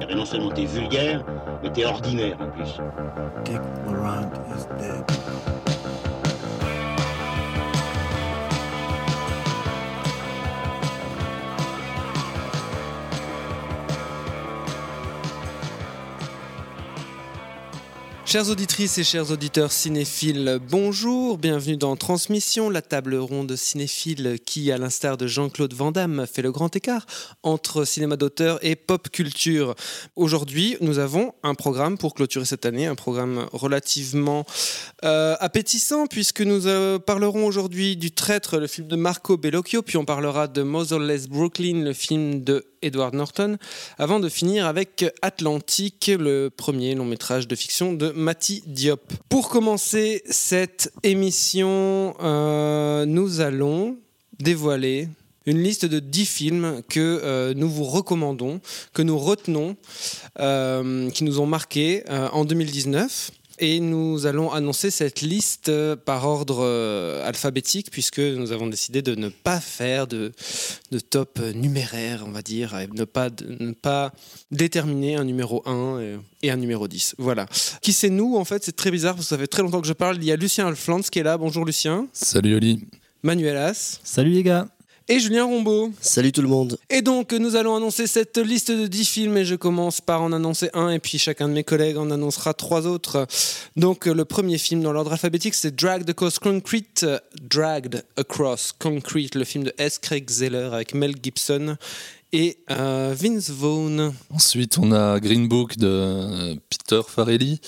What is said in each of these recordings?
Eh Et non seulement t'es vulgaire, mais t'es ordinaire en plus. Dick Laurent is dead. Chères auditrices et chers auditeurs cinéphiles, bonjour, bienvenue dans Transmission, la table ronde cinéphile qui, à l'instar de Jean-Claude Van Damme, fait le grand écart entre cinéma d'auteur et pop culture. Aujourd'hui, nous avons un programme pour clôturer cette année, un programme relativement euh, appétissant puisque nous euh, parlerons aujourd'hui du Traître, le film de Marco Bellocchio, puis on parlera de Motherless Brooklyn, le film de Edward Norton, avant de finir avec Atlantique, le premier long métrage de fiction de Mati Diop. Pour commencer cette émission, euh, nous allons dévoiler une liste de 10 films que euh, nous vous recommandons, que nous retenons, euh, qui nous ont marqués en 2019. Et nous allons annoncer cette liste euh, par ordre euh, alphabétique, puisque nous avons décidé de ne pas faire de, de top numéraire, on va dire, et ne pas, de- ne pas déterminer un numéro 1 et, et un numéro 10. Voilà. Qui c'est nous, en fait? C'est très bizarre, parce que ça fait très longtemps que je parle. Il y a Lucien Alflands qui est là. Bonjour Lucien. Salut Oli. Manuel As. Salut les gars Et Julien Rombaud. Salut tout le monde. Et donc, nous allons annoncer cette liste de 10 films et je commence par en annoncer un et puis chacun de mes collègues en annoncera trois autres. Donc, le premier film dans l'ordre alphabétique, c'est Dragged Across Concrete. Dragged Across Concrete, le film de S. Craig Zeller avec Mel Gibson et euh, Vince Vaughn. Ensuite, on a Green Book de euh, Peter Farrelly,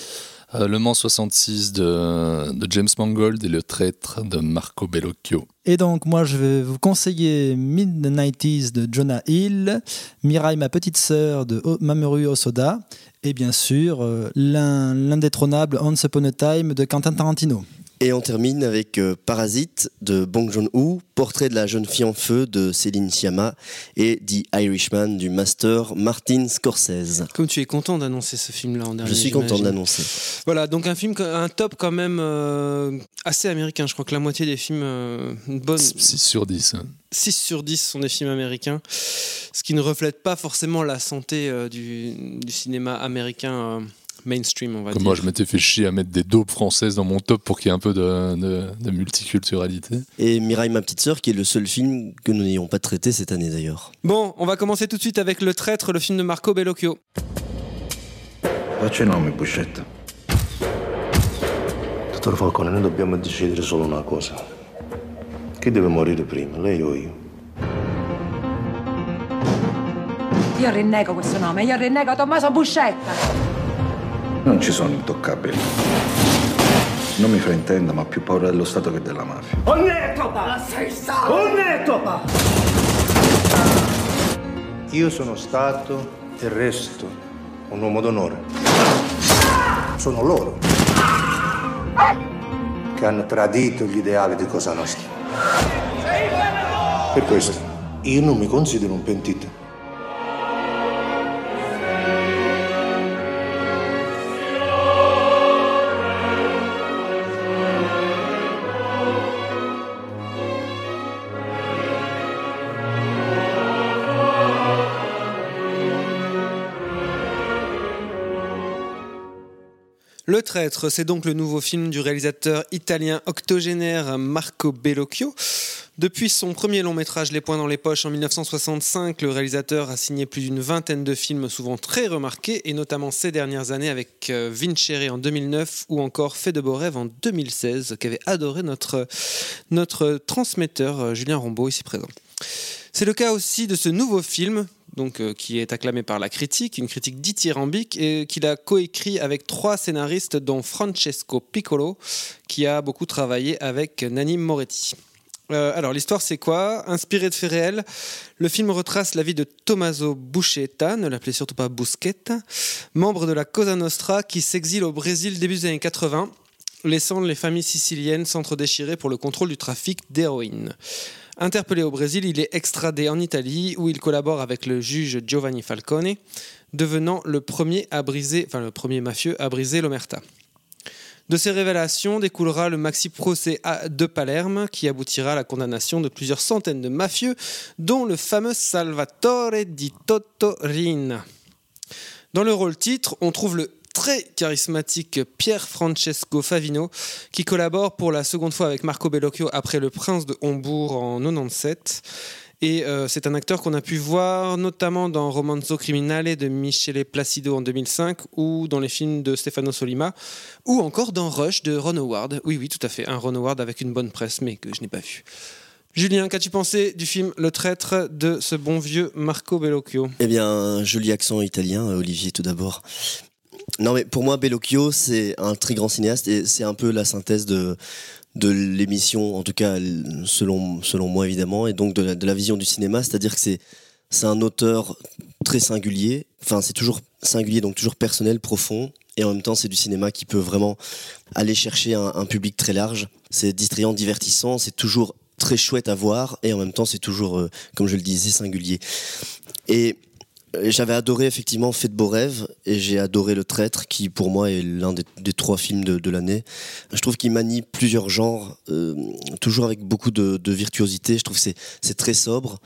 euh, Le Mans 66 de, James Mangold et Le Traître de Marco Bellocchio. Et donc moi je vais vous conseiller Mid-90s de Jonah Hill, Mirai ma petite sœur de Mamoru Osoda et bien sûr euh, l'in- l'indétrônable Once Upon a Time de Quentin Tarantino. Et on termine avec euh, Parasite de Bong Joon-ho, Portrait de la jeune fille en feu de Céline Sciamma et The Irishman du master Martin Scorsese. Comme tu es content d'annoncer ce film-là en dernier. Je suis content de l'annoncer. Voilà, donc un film, un top quand même euh, assez américain. Je crois que la moitié des films, euh, une bonne 6 sur 10. hein. 6 sur 10 sont des films américains, ce qui ne reflète pas forcément la santé euh, du, du cinéma américain euh, mainstream, on va Comme dire. moi, je m'étais fait chier à mettre des daubes françaises dans mon top pour qu'il y ait un peu de, de- de multiculturalité. Et Mirai, ma petite sœur, qui est le seul film que nous n'ayons pas traité cette année d'ailleurs. Bon, on va commencer tout de suite avec Le Traître, le film de Marco Bellocchio. Faccia i nomi, Buscetta. Dottor Falcone, noi dobbiamo decidere solo una cosa. Chi deve morire prima, lei o io? Io rinnego questo nome, io rinnego Tommaso Buscetta. Non ci sono intoccabili. Non mi fraintenda, ma ho più paura dello Stato che della mafia. Io sono stato e resto un uomo d'onore. Sono loro che hanno tradito gli ideali di Cosa Nostra. Per questo io non mi considero un pentito. Le Traître, c'est donc le nouveau film du réalisateur italien octogénaire Marco Bellocchio. Depuis son premier long métrage Les Poings dans les poches en 1965, le réalisateur a signé plus d'une vingtaine de films souvent très remarqués, et notamment ces dernières années avec euh, Vincere en 2009 ou encore Fait de beaux rêves en 2016, qu'avait adoré notre, notre transmetteur euh, Julien Rombaud, ici présent. C'est le cas aussi de ce nouveau film, donc, euh, qui est acclamé par la critique, une critique dithyrambique, et qu'il a coécrit avec trois scénaristes, dont Francesco Piccolo, qui a beaucoup travaillé avec Nanni Moretti. Euh, alors l'histoire c'est quoi? Inspiré de faits réels, le film retrace la vie de Tommaso Buscetta, ne l'appelez surtout pas Busquetta, membre de la Cosa Nostra qui s'exile au Brésil début des années 80, laissant les familles siciliennes s'entre-déchirer pour le contrôle du trafic d'héroïne. Interpellé au Brésil, il est extradé en Italie où il collabore avec le juge Giovanni Falcone, devenant le premier à briser, le premier mafieux à briser l'omerta. De ces révélations découlera le maxi procès de Palerme qui aboutira à la condamnation de plusieurs centaines de mafieux, dont le fameux Salvatore di Totorina. Dans le rôle titre, on trouve le très charismatique Pierre Francesco Favino, qui collabore pour la seconde fois avec Marco Bellocchio après Le Prince de Hombourg en 97. Et euh, c'est un acteur qu'on a pu voir notamment dans Romanzo Criminale de Michele Placido en 2005 ou dans les films de Stefano Solima ou encore dans Rush de Ron Howard. Oui, oui, tout à fait, un Ron Howard avec une bonne presse mais que je n'ai pas vu. Julien, qu'as-tu pensé du film Le Traître de ce bon vieux Marco Bellocchio? Eh bien, joli accent italien, Olivier, tout d'abord. Non, mais pour moi, Bellocchio, c'est un très grand cinéaste et c'est un peu la synthèse de, de l'émission, en tout cas selon, selon moi évidemment, et donc de la, vision du cinéma, c'est-à-dire que c'est, un auteur très singulier, enfin c'est toujours singulier, donc toujours personnel, profond, et en même temps c'est du cinéma qui peut vraiment aller chercher un, un public très large, c'est distrayant, divertissant, c'est toujours très chouette à voir, et en même temps c'est toujours, euh, comme je le disais, singulier. Et j'avais adoré effectivement Fait de beaux rêves et j'ai adoré Le Traître qui pour moi est l'un des, trois films de, l'année. Je trouve qu'il manie plusieurs genres, euh, toujours avec beaucoup de, virtuosité. Je trouve que c'est très sobre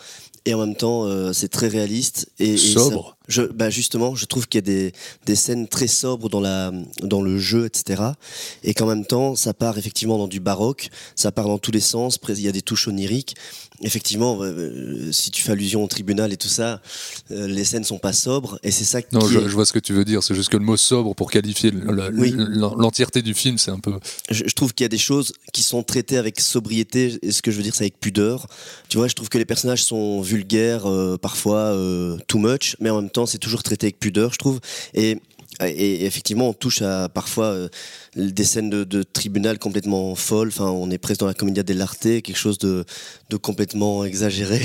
et en même temps euh, c'est très réaliste. Et, sobre? Je, bah justement, je trouve qu'il y a des, des scènes très sobres dans, la, dans le jeu, etc. Et qu'en même temps, ça part effectivement dans du baroque, ça part dans tous les sens, il y a des touches oniriques effectivement, euh, si tu fais allusion au tribunal et tout ça, euh, les scènes sont pas sobres et c'est ça qui. Non, je, je, vois ce que tu veux dire. C'est juste que le mot sobre pour qualifier l'entièreté oui. du film, c'est un peu. Je, je trouve qu'il y a des choses qui sont traitées avec sobriété et ce que je veux dire, c'est avec pudeur. Tu vois, je trouve que les personnages sont vulgaires, euh, parfois euh, too much, mais en même temps, c'est toujours traité avec pudeur, je trouve. Et effectivement, on touche à parfois euh, des scènes de, tribunal complètement folles. Enfin, on est presque dans la commedia dell'arte, quelque chose de, complètement exagéré.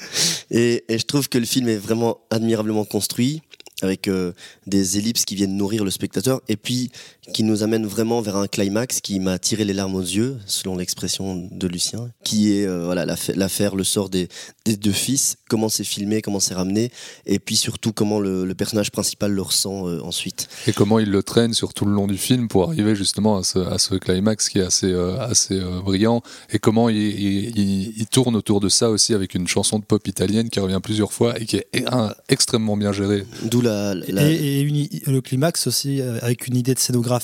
et, et, je trouve que le film est vraiment admirablement construit avec euh, des ellipses qui viennent nourrir le spectateur et puis qui nous amène vraiment vers un climax qui m'a tiré les larmes aux yeux, selon l'expression de Lucien, qui est euh, voilà l'affaire, le sort des, des, deux fils, comment c'est filmé, comment c'est ramené, et puis surtout comment le, le personnage principal le ressent euh, ensuite. Et comment il le traîne sur tout le long du film pour arriver justement à ce, à ce climax qui est assez, euh, assez euh, brillant, et comment il, il, il, tourne autour de ça aussi avec une chanson de pop italienne qui revient plusieurs fois et qui est un, extrêmement bien gérée. D'où la, la... Et, et une, le climax aussi avec une idée de scénographie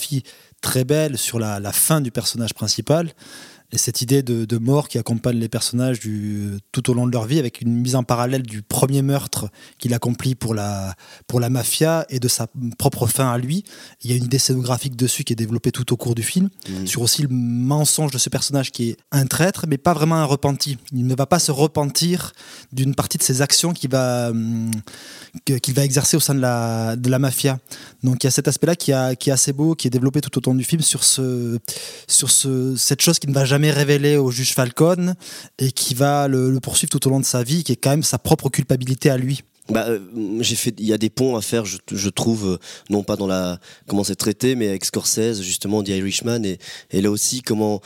très belle sur la, fin du personnage principal et cette idée de, de, mort qui accompagne les personnages du, tout au long de leur vie avec une mise en parallèle du premier meurtre qu'il accomplit pour la, pour la mafia et de sa propre fin à lui. Il y a une idée scénographique dessus qui est développée tout au cours du film mmh. sur aussi le mensonge de ce personnage qui est un traître mais pas vraiment un repenti. Il ne va pas se repentir d'une partie de ses actions qu'il va, qu'il va exercer au sein de la, de la mafia. Donc il y a cet aspect-là qui, qui est assez beau, qui est développé tout au long du film sur, ce, sur ce, cette chose qui ne va jamais jamais révélé au juge Falcon et qui va le, le, poursuivre tout au long de sa vie, qui est quand même sa propre culpabilité à lui. Bah, euh, j'ai fait, il y a des ponts à faire, je, trouve, euh, non pas dans la comment c'est traité, mais avec Scorsese justement, The Irishman, et, et là aussi comment,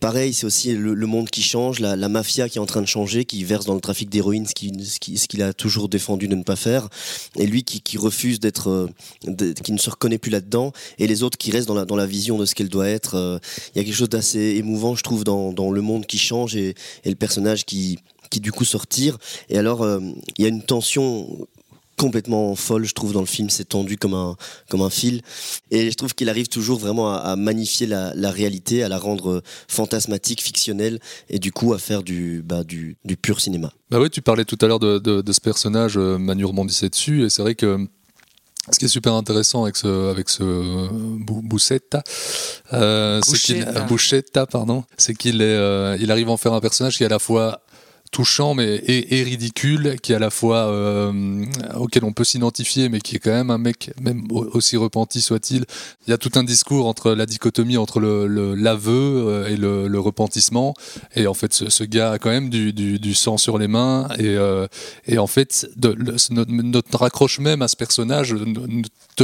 pareil, c'est aussi le, monde qui change, la, mafia qui est en train de changer, qui verse dans le trafic d'héroïne, ce qu'il a toujours défendu de ne pas faire, et lui qui, refuse d'être, euh, qui ne se reconnaît plus là-dedans, et les autres qui restent dans la vision de ce qu'elle doit être. Il y a quelque chose d'assez émouvant, je trouve, dans le monde qui change et le personnage qui qui du coup sortir. Et alors, il euh, y a une tension complètement folle, je trouve, dans le film. C'est tendu comme un, comme un fil. Et je trouve qu'il arrive toujours vraiment à, à magnifier la, la, réalité, à la rendre fantasmatique, fictionnelle, et du coup à faire du, bah, du, du pur cinéma. Bah oui, tu parlais tout à l'heure de, de, de, ce personnage, euh, Manu rebondissait dessus, et c'est vrai que ce qui est super intéressant avec ce, avec ce Bouchetta, euh, c'est qu'il Bouchetta, pardon, c'est qu'il est, euh, il arrive à en faire un personnage qui est à la fois touchant mais et, et, ridicule qui est à la fois euh, auquel on peut s'identifier mais qui est quand même un mec même aussi repenti soit-il. Il y a tout un discours entre la dichotomie entre le l'aveu euh, et le, le, repentissement. Et en fait ce, ce, gars a quand même du, du, du sang sur les mains. Et, euh, et en fait de, le, notre, notre raccroche même à ce personnage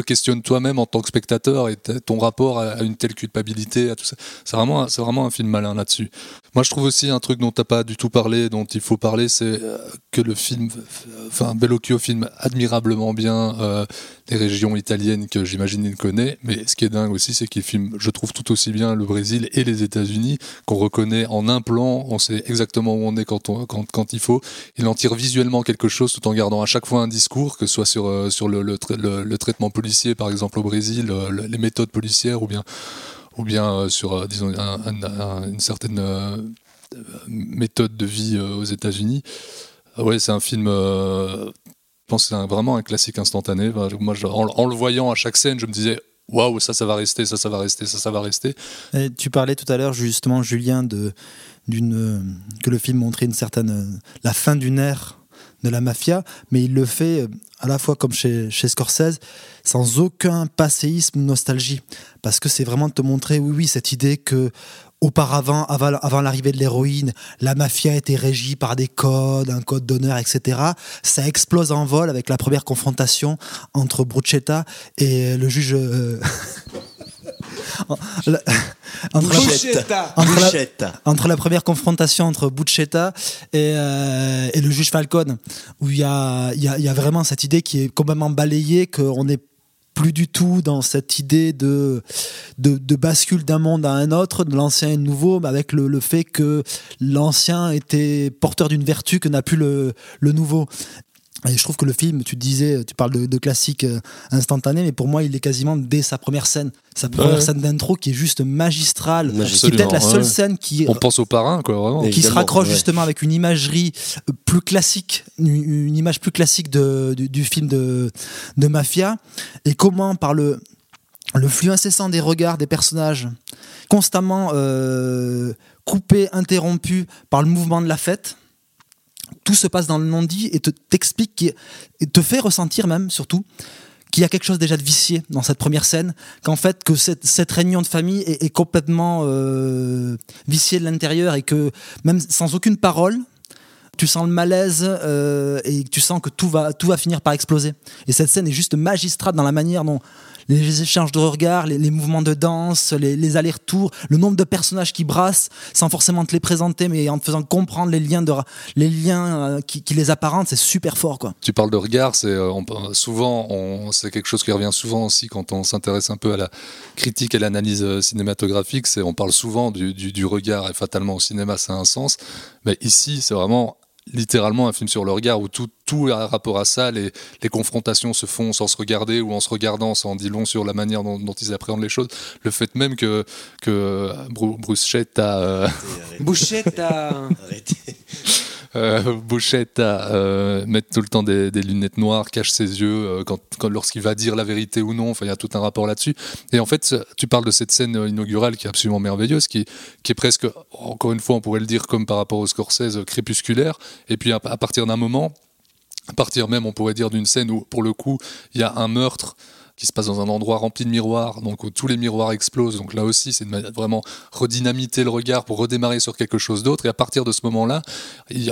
te questionne toi-même en tant que spectateur et ton rapport à, une telle culpabilité à tout ça c'est vraiment c'est vraiment un film malin là-dessus moi je trouve aussi un truc dont t'as pas du tout parlé dont il faut parler, c'est que le film, enfin Bellocchio filme admirablement bien les régions italiennes que j'imagine il connaît, mais ce qui est dingue aussi, c'est qu'il filme, je trouve, tout aussi bien le Brésil et les États-Unis, qu'on reconnaît en un plan, on sait exactement où on est quand, on, quand, quand, il faut. Il en tire visuellement quelque chose tout en gardant à chaque fois un discours, que ce soit sur, euh, sur le, le, traitement policier, par exemple au Brésil, euh, les méthodes policières, ou bien, ou bien euh, sur, disons, une certaine méthode de vie aux États-Unis. Ouais, c'est un film je pense c'est vraiment un classique instantané. Moi, en, le voyant à chaque scène, je me disais waouh, ça, ça va rester, ça, ça va rester, ça, ça va rester. tu parlais tout à l'heure, justement, Julien, de, d'une, que le film montrait une certaine, la fin d'une ère de la mafia, mais il le fait euh, à la fois comme chez, Scorsese, sans aucun passéisme nostalgie. Parce que c'est vraiment de te montrer, oui, oui, cette idée que auparavant, avant, l'arrivée de l'héroïne, la mafia était régie par des codes, un code d'honneur, etc. Ça explose en vol avec la première confrontation entre Bruschetta et le juge. Euh, entre, entre, la, première confrontation entre Bucetta et, euh, et le juge Falcone, où il y a, y, a, y a, vraiment cette idée qui est complètement balayée, qu'on est plus du tout dans cette idée de, de, bascule d'un monde à un autre, de l'ancien et le nouveau, avec le, le fait que l'ancien était porteur d'une vertu que n'a plus le, le nouveau. Et je trouve que le film, tu disais, tu parles de, de classique euh, instantané, mais pour moi, il est quasiment dès sa première scène. Sa première scène d'intro qui est juste magistrale. C'est peut-être la seule scène qui. On pense au parrain, quoi, vraiment. Qui se raccroche justement avec une imagerie euh, plus classique, une, image plus classique de, du, film de, de Mafia. Et comment, par le, le flux incessant des regards des personnages, constamment euh, coupé, interrompu par le mouvement de la fête tout se passe dans le non-dit et te t'explique, et te fait ressentir même, surtout, qu'il y a quelque chose déjà de vicié dans cette première scène, qu'en fait, que cette, réunion de famille est, complètement euh, viciée de l'intérieur et que même sans aucune parole, tu sens le malaise euh, et tu sens que tout va, tout va finir par exploser. Et cette scène est juste magistrale dans la manière dont les échanges de regards, les, mouvements de danse, les, allers-retours, le nombre de personnages qui brassent sans forcément te les présenter, mais en te faisant comprendre les liens, les liens euh, qui, les apparentent, c'est super fort. Quoi. Tu parles de regard, c'est euh, souvent, c'est quelque chose qui revient souvent aussi quand on s'intéresse un peu à la critique et l'analyse euh, cinématographique. On parle souvent du, du regard et fatalement au cinéma, ça a un sens. Mais ici, c'est vraiment littéralement un film sur le regard où tout, tout a rapport à ça, les, les, confrontations se font sans se regarder ou en se regardant, ça en dit long sur la manière dont, ils appréhendent les choses. Le fait même que, que Bruce a... Euh... a... euh, Bouchette à euh, mettre tout le temps des, lunettes noires, cache ses yeux euh, quand, lorsqu'il va dire la vérité ou non. Enfin, il y a tout un rapport là-dessus. Et en fait, tu parles de cette scène inaugurale qui est absolument merveilleuse, qui, qui est presque, encore une fois, on pourrait le dire comme par rapport au Scorsese, crépusculaire. Et puis à, à partir d'un moment, à partir même, on pourrait dire, d'une scène où, pour le coup, il y a un meurtre qui se passe dans un endroit rempli de miroirs, donc où tous les miroirs explosent. Donc là aussi, c'est de vraiment redynamiter le regard pour redémarrer sur quelque chose d'autre. Et à partir de ce moment-là,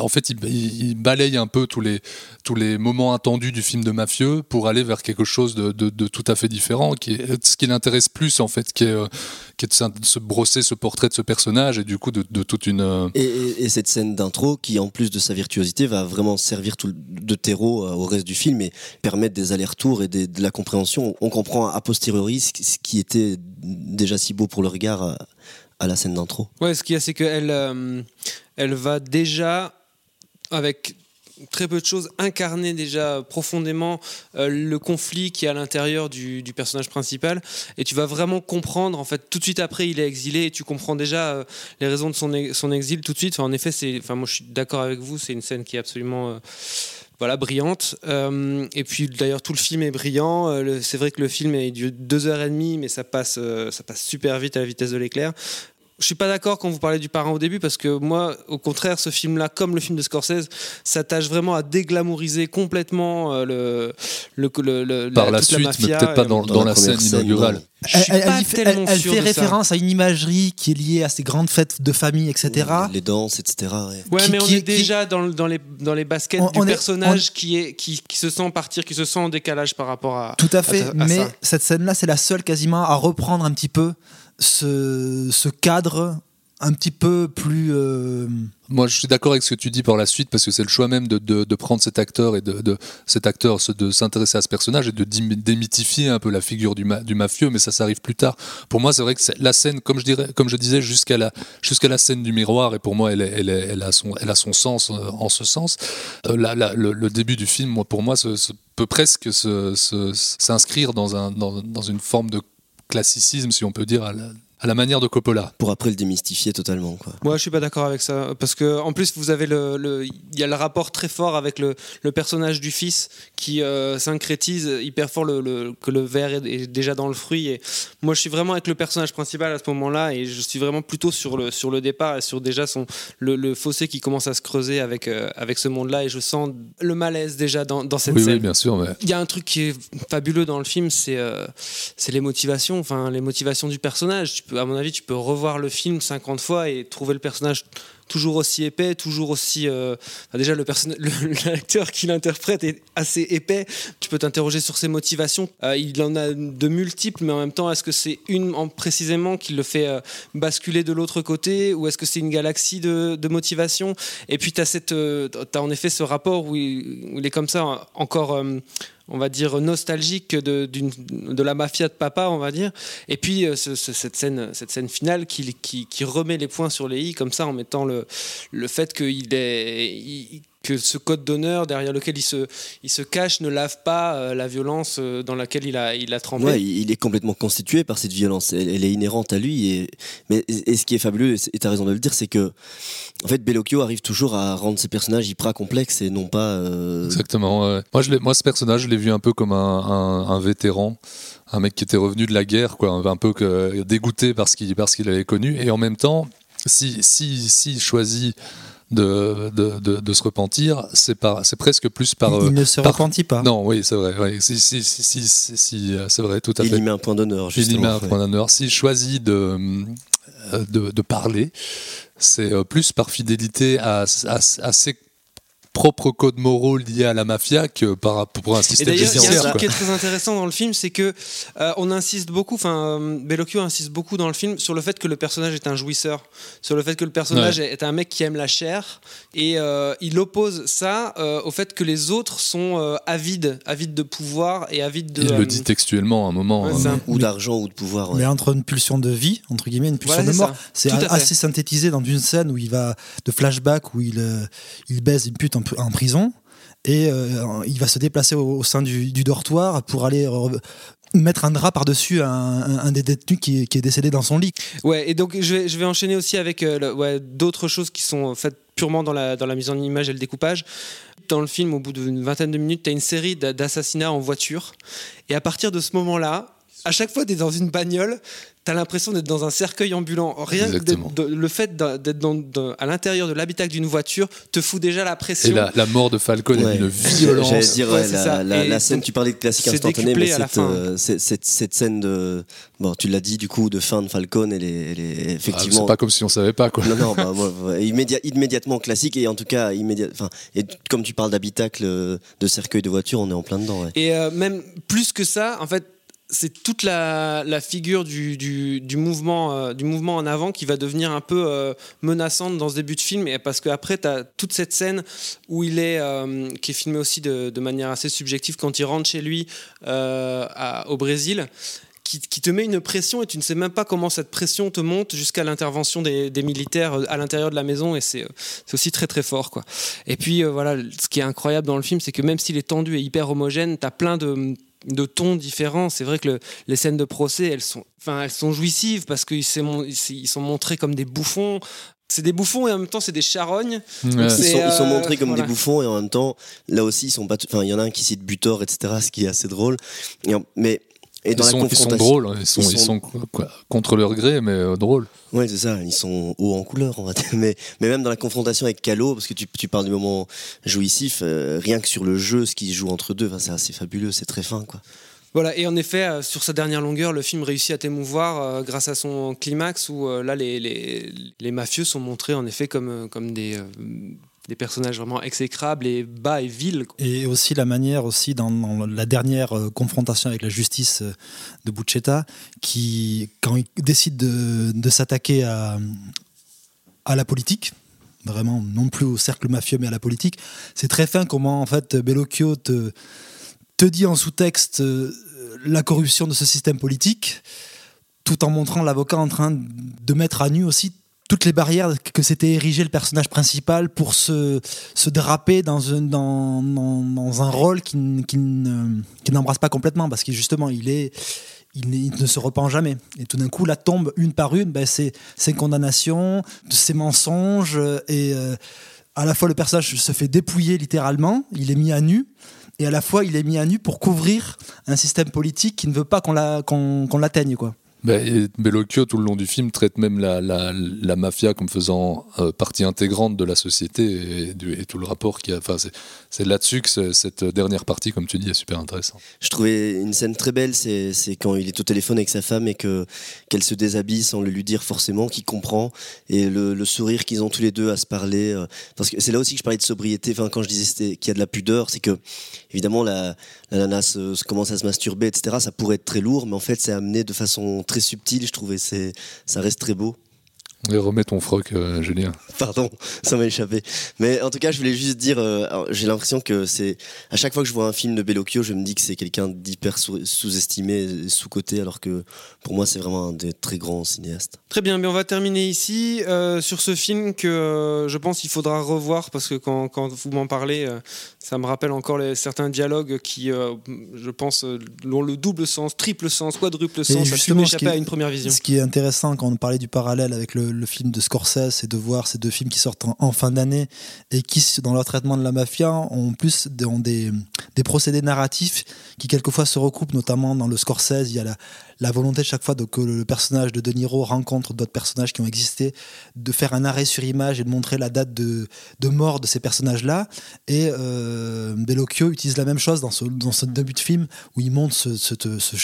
en fait, il, balaye un peu tous les, moments attendus du film de mafieux pour aller vers quelque chose de, tout à fait différent, ce qui l'intéresse plus, en fait, qui est, euh, qui est de se brosser ce portrait de ce personnage et du coup de, toute une. Euh, et, cette scène d'intro qui, en plus de sa virtuosité, va vraiment servir tout de terreau euh, au reste du film et permettre des allers-retours et de la compréhension on comprend a posteriori ce qui était déjà si beau pour le regard euh, à la scène d'intro. Ouais, ce qu'il y a, c'est qu'elle euh, elle va déjà avec très peu de choses incarner déjà profondément euh, le conflit qui est à l'intérieur du, personnage principal et tu vas vraiment comprendre en fait tout de suite après il est exilé et tu comprends déjà les raisons de son, son exil tout de suite en effet enfin moi je suis d'accord avec vous c'est une scène qui est absolument voilà, brillante. Euh, et puis d'ailleurs, tout le film est brillant. Euh, c'est vrai que le film est de deux heures et demie, mais ça passe, euh, ça passe super vite à la vitesse de l'éclair. Je suis pas d'accord quand vous parlez du parrain au début parce que moi, au contraire, ce film-là, comme le film de Scorsese, s'attache vraiment à déglamouriser complètement le, le, le, par la, suite, mais peut-être pas dans, la, scène inaugurale. Elle, fait, référence à une imagerie qui est liée à ces grandes fêtes de famille, etc. Les danses, etc. Ouais, mais on est, déjà dans, dans, les, dans les baskets du personnage qui, est, qui, qui, se sent partir, qui se sent en décalage par rapport à. Tout à fait, mais cette scène-là, c'est la seule quasiment à reprendre un petit peu ce, cadre un petit peu plus. Euh, Moi, je suis d'accord avec ce que tu dis pour la suite parce que c'est le choix même de, de, prendre cet acteur et de, cet acteur de s'intéresser à ce personnage et de démythifier un peu la figure du, du mafieux, mais ça, ça arrive plus tard. Pour moi, c'est vrai que la scène, comme je dirais, comme je disais, jusqu'à la jusqu'à la scène du miroir, et pour moi, elle, elle, elle, a son elle a son sens euh, en ce sens. Euh, le, début du film, moi, pour moi, peut presque s'inscrire dans, un, dans, dans une forme de classicisme, si on peut dire, à à la manière de Coppola. Pour après le démystifier totalement. Quoi. Moi, je suis pas d'accord avec ça. Parce que, en plus, vous avez le. Il y a le rapport très fort avec le, le personnage du fils qui euh, syncrétise hyper fort le, que le verre est, déjà dans le fruit. Et moi, je suis vraiment avec le personnage principal à ce moment-là. Et je suis vraiment plutôt sur le, sur le départ et sur déjà son, le, fossé qui commence à se creuser avec, euh, avec ce monde-là. Et je sens le malaise déjà dans, dans cette scène. Oui, bien sûr. Il y a un truc qui est fabuleux dans le film, c'est euh, c'est les motivations. Enfin, les motivations du personnage. Tu peux à mon avis, tu peux revoir le film 50 fois et trouver le personnage toujours aussi épais, toujours aussi. Euh, déjà, le l'acteur qui l'interprète est assez épais. Tu peux t'interroger sur ses motivations. Euh, il en a de multiples, mais en même temps, est-ce que c'est une en, précisément qui le fait euh, basculer de l'autre côté, ou est-ce que c'est une galaxie de, motivations Et puis, tu as, as, en effet ce rapport où il, est comme ça, encore on va dire, nostalgique de, de, la mafia de papa, on va dire. Et puis cette, scène, cette scène finale qui, qui, remet les points sur les i comme ça en mettant le, le fait qu'il est que ce code d'honneur derrière lequel il se, il se cache ne lave pas euh, la violence euh, dans laquelle il a, il a trempé. Ouais, il est complètement constitué par cette violence. Elle, est inhérente à lui. Et, mais, et ce qui est fabuleux, et tu as raison de le dire, c'est que en fait, Bellocchio arrive toujours à rendre ses personnages hyper complexes et non pas. Euh, Exactement. Moi, je moi, ce personnage, je l'ai vu un peu comme un, un, vétéran un mec qui était revenu de la guerre, quoi, un peu que, dégoûté parce qu'il parce qu'il avait connu, et en même temps, si si si choisit de, de, de, se repentir, c'est c'est presque plus par. Il, ne se repentit pas. Non, oui, c'est vrai. Si, si, si, si c'est vrai, tout à fait. Il y met un point d'honneur. Il y met un point d'honneur. S'il choisit de, de, de parler, c'est euh, plus par fidélité à, à, à ses propres codes moraux liés à la mafia que par, pour un système judiciaire. Il y a un truc qui est très intéressant dans le film, c'est que euh, on insiste beaucoup, enfin euh, Bellocchio insiste beaucoup dans le film sur le fait que le personnage est un jouisseur, sur le fait que le personnage est un mec qui aime la chair, et euh, il oppose ça au fait que les autres sont avides, avides de pouvoir et avides de. Il le dit textuellement à un moment. ou d'argent ou de pouvoir. Mais entre une pulsion de vie, entre guillemets, une pulsion de mort, c'est assez synthétisé dans une scène où il va de flashback où il, il baise une pute en en prison et euh, il va se déplacer au, sein du, dortoir pour aller mettre un drap par-dessus un, des détenus qui est, décédé dans son lit. Ouais, et donc je vais, je vais enchaîner aussi avec euh, d'autres choses qui sont faites purement dans la, dans la mise en image et le découpage. Dans le film, au bout d'une vingtaine de minutes, tu as une série d'assassinats en voiture. Et à partir de ce moment-là, à chaque fois, tu es dans une bagnole, tu as l'impression d'être dans un cercueil ambulant. Rien que le fait d'être à l'intérieur de l'habitacle d'une voiture te fout déjà la pression. Et la, mort de Falcon est une violence. J'allais dire, la, scène, tu parlais de classique instantané, mais euh, cette, cette, scène de. Bon, tu l'as dit, du coup, de fin de Falcon, elle est, elle est ah, effectivement. c'est pas comme si on savait pas, quoi. Non, non, bah, immédiatement classique, et en tout cas, immédiat, et comme tu parles d'habitacle, euh, de cercueil de voiture, on est en plein dedans. Et euh, même plus que ça, en fait, c'est toute la, figure du, mouvement, euh, du mouvement en avant qui va devenir un peu euh, menaçante dans ce début de film, et parce qu'après, tu as toute cette scène où il est, euh, qui est filmée aussi de, manière assez subjective quand il rentre chez lui au Brésil. Qui, te met une pression et tu ne sais même pas comment cette pression te monte jusqu'à l'intervention des, militaires à l'intérieur de la maison et c'est aussi très très fort quoi. Et puis voilà, ce qui est incroyable dans le film, c'est que même s'il est tendu et hyper homogène, tu as plein de de tons différents. C'est vrai que les scènes de procès, elles sont, enfin, elles sont jouissives parce qu'ils ils sont montrés comme des bouffons. C'est des bouffons et en même temps c'est des charognes. Ils, sont, montrés comme des bouffons et en même temps, là aussi, ils sont pas. Enfin, il y en a un qui cite Butor, etc. Ce qui est assez drôle. mais et dans ils, sont, ils sont drôles, hein. ils sont, ils sont... contre leur gré, mais euh, drôles. Oui, c'est ça, ils sont hauts en couleur. Mais, mais même dans la confrontation avec Calo, parce que tu, tu parles du moment jouissif, euh, rien que sur le jeu, ce qui se joue entre deux, c'est assez fabuleux, c'est très fin. quoi. Voilà, et en effet, euh, sur sa dernière longueur, le film réussit à t'émouvoir grâce à son climax où là, les, les, les, mafieux sont montrés en effet comme, comme des des personnages vraiment exécrables et bas et vils. Et aussi la manière aussi dans, la dernière euh, confrontation avec la justice euh, de Bucetta, qui quand il décide de, s'attaquer à, à la politique, vraiment non plus au cercle mafieux mais à la politique. C'est très fin comment en fait Bellocchio te, te dit en sous-texte euh, la corruption de ce système politique, tout en montrant l'avocat en train de mettre à nu aussi toutes les barrières que s'était érigé le personnage principal pour se, se draper dans un, dans, dans, un rôle qui, qui, n'embrasse pas complètement, parce que justement, il est, il, ne se repent jamais. Et tout d'un coup, la tombe une par une, ben, c'est ses condamnations, ses mensonges, et euh, à la fois le personnage se fait dépouiller littéralement, il est mis à nu, et à la fois il est mis à nu pour couvrir un système politique qui ne veut pas qu'on l'atteigne. quoi. Bah, Bellocchio, tout le long du film, traite même la, mafia comme faisant euh, partie intégrante de la société et, tout le rapport qu'il y a. Enfin, c'est là-dessus que cette dernière partie, comme tu dis, est super intéressante. Je trouvais une scène très belle, c'est quand il est au téléphone avec sa femme et qu'elle se déshabille sans le lui dire forcément, qu'il comprend, et le, le sourire qu'ils ont tous les deux à se parler. Euh, parce que c'est là aussi que je parlais de sobriété, enfin, quand je disais qu'il y a de la pudeur, c'est que, évidemment, la, la nana se, commence à se masturber, etc. Ça pourrait être très lourd, mais en fait, c'est amené de façon très subtile, je trouvais. C'est, ça reste très beau. Et remets ton froc, euh, Julien. Pardon, ça m'a échappé. Mais en tout cas, je voulais juste dire, euh, j'ai l'impression que c'est à chaque fois que je vois un film de Bellocchio, je me dis que c'est quelqu'un d'hyper sous-estimé, sous-coté, alors que pour moi, c'est vraiment un des très grands cinéastes. Très bien, mais on va terminer ici euh, sur ce film que je pense qu'il faudra revoir parce que quand, quand vous m'en parlez, ça me rappelle encore les, certains dialogues qui, je pense, ont le double sens, triple sens, quadruple sens. ça peut m'échapper à une première vision. Ce qui est intéressant quand on parlait du parallèle avec le le film de Scorsese et de voir ces deux films qui sortent en, fin d'année et qui, dans leur traitement de la mafia, ont plus des, des procédés narratifs qui quelquefois se recoupent, notamment dans le Scorsese, il y a la, la volonté chaque fois de, que le personnage de De Niro rencontre d'autres personnages qui ont existé, de faire un arrêt sur image et de montrer la date de, de mort de ces personnages-là. Et euh, Bellocchio utilise la même chose dans ce, dans ce début de film où il montre ce, ce, ce,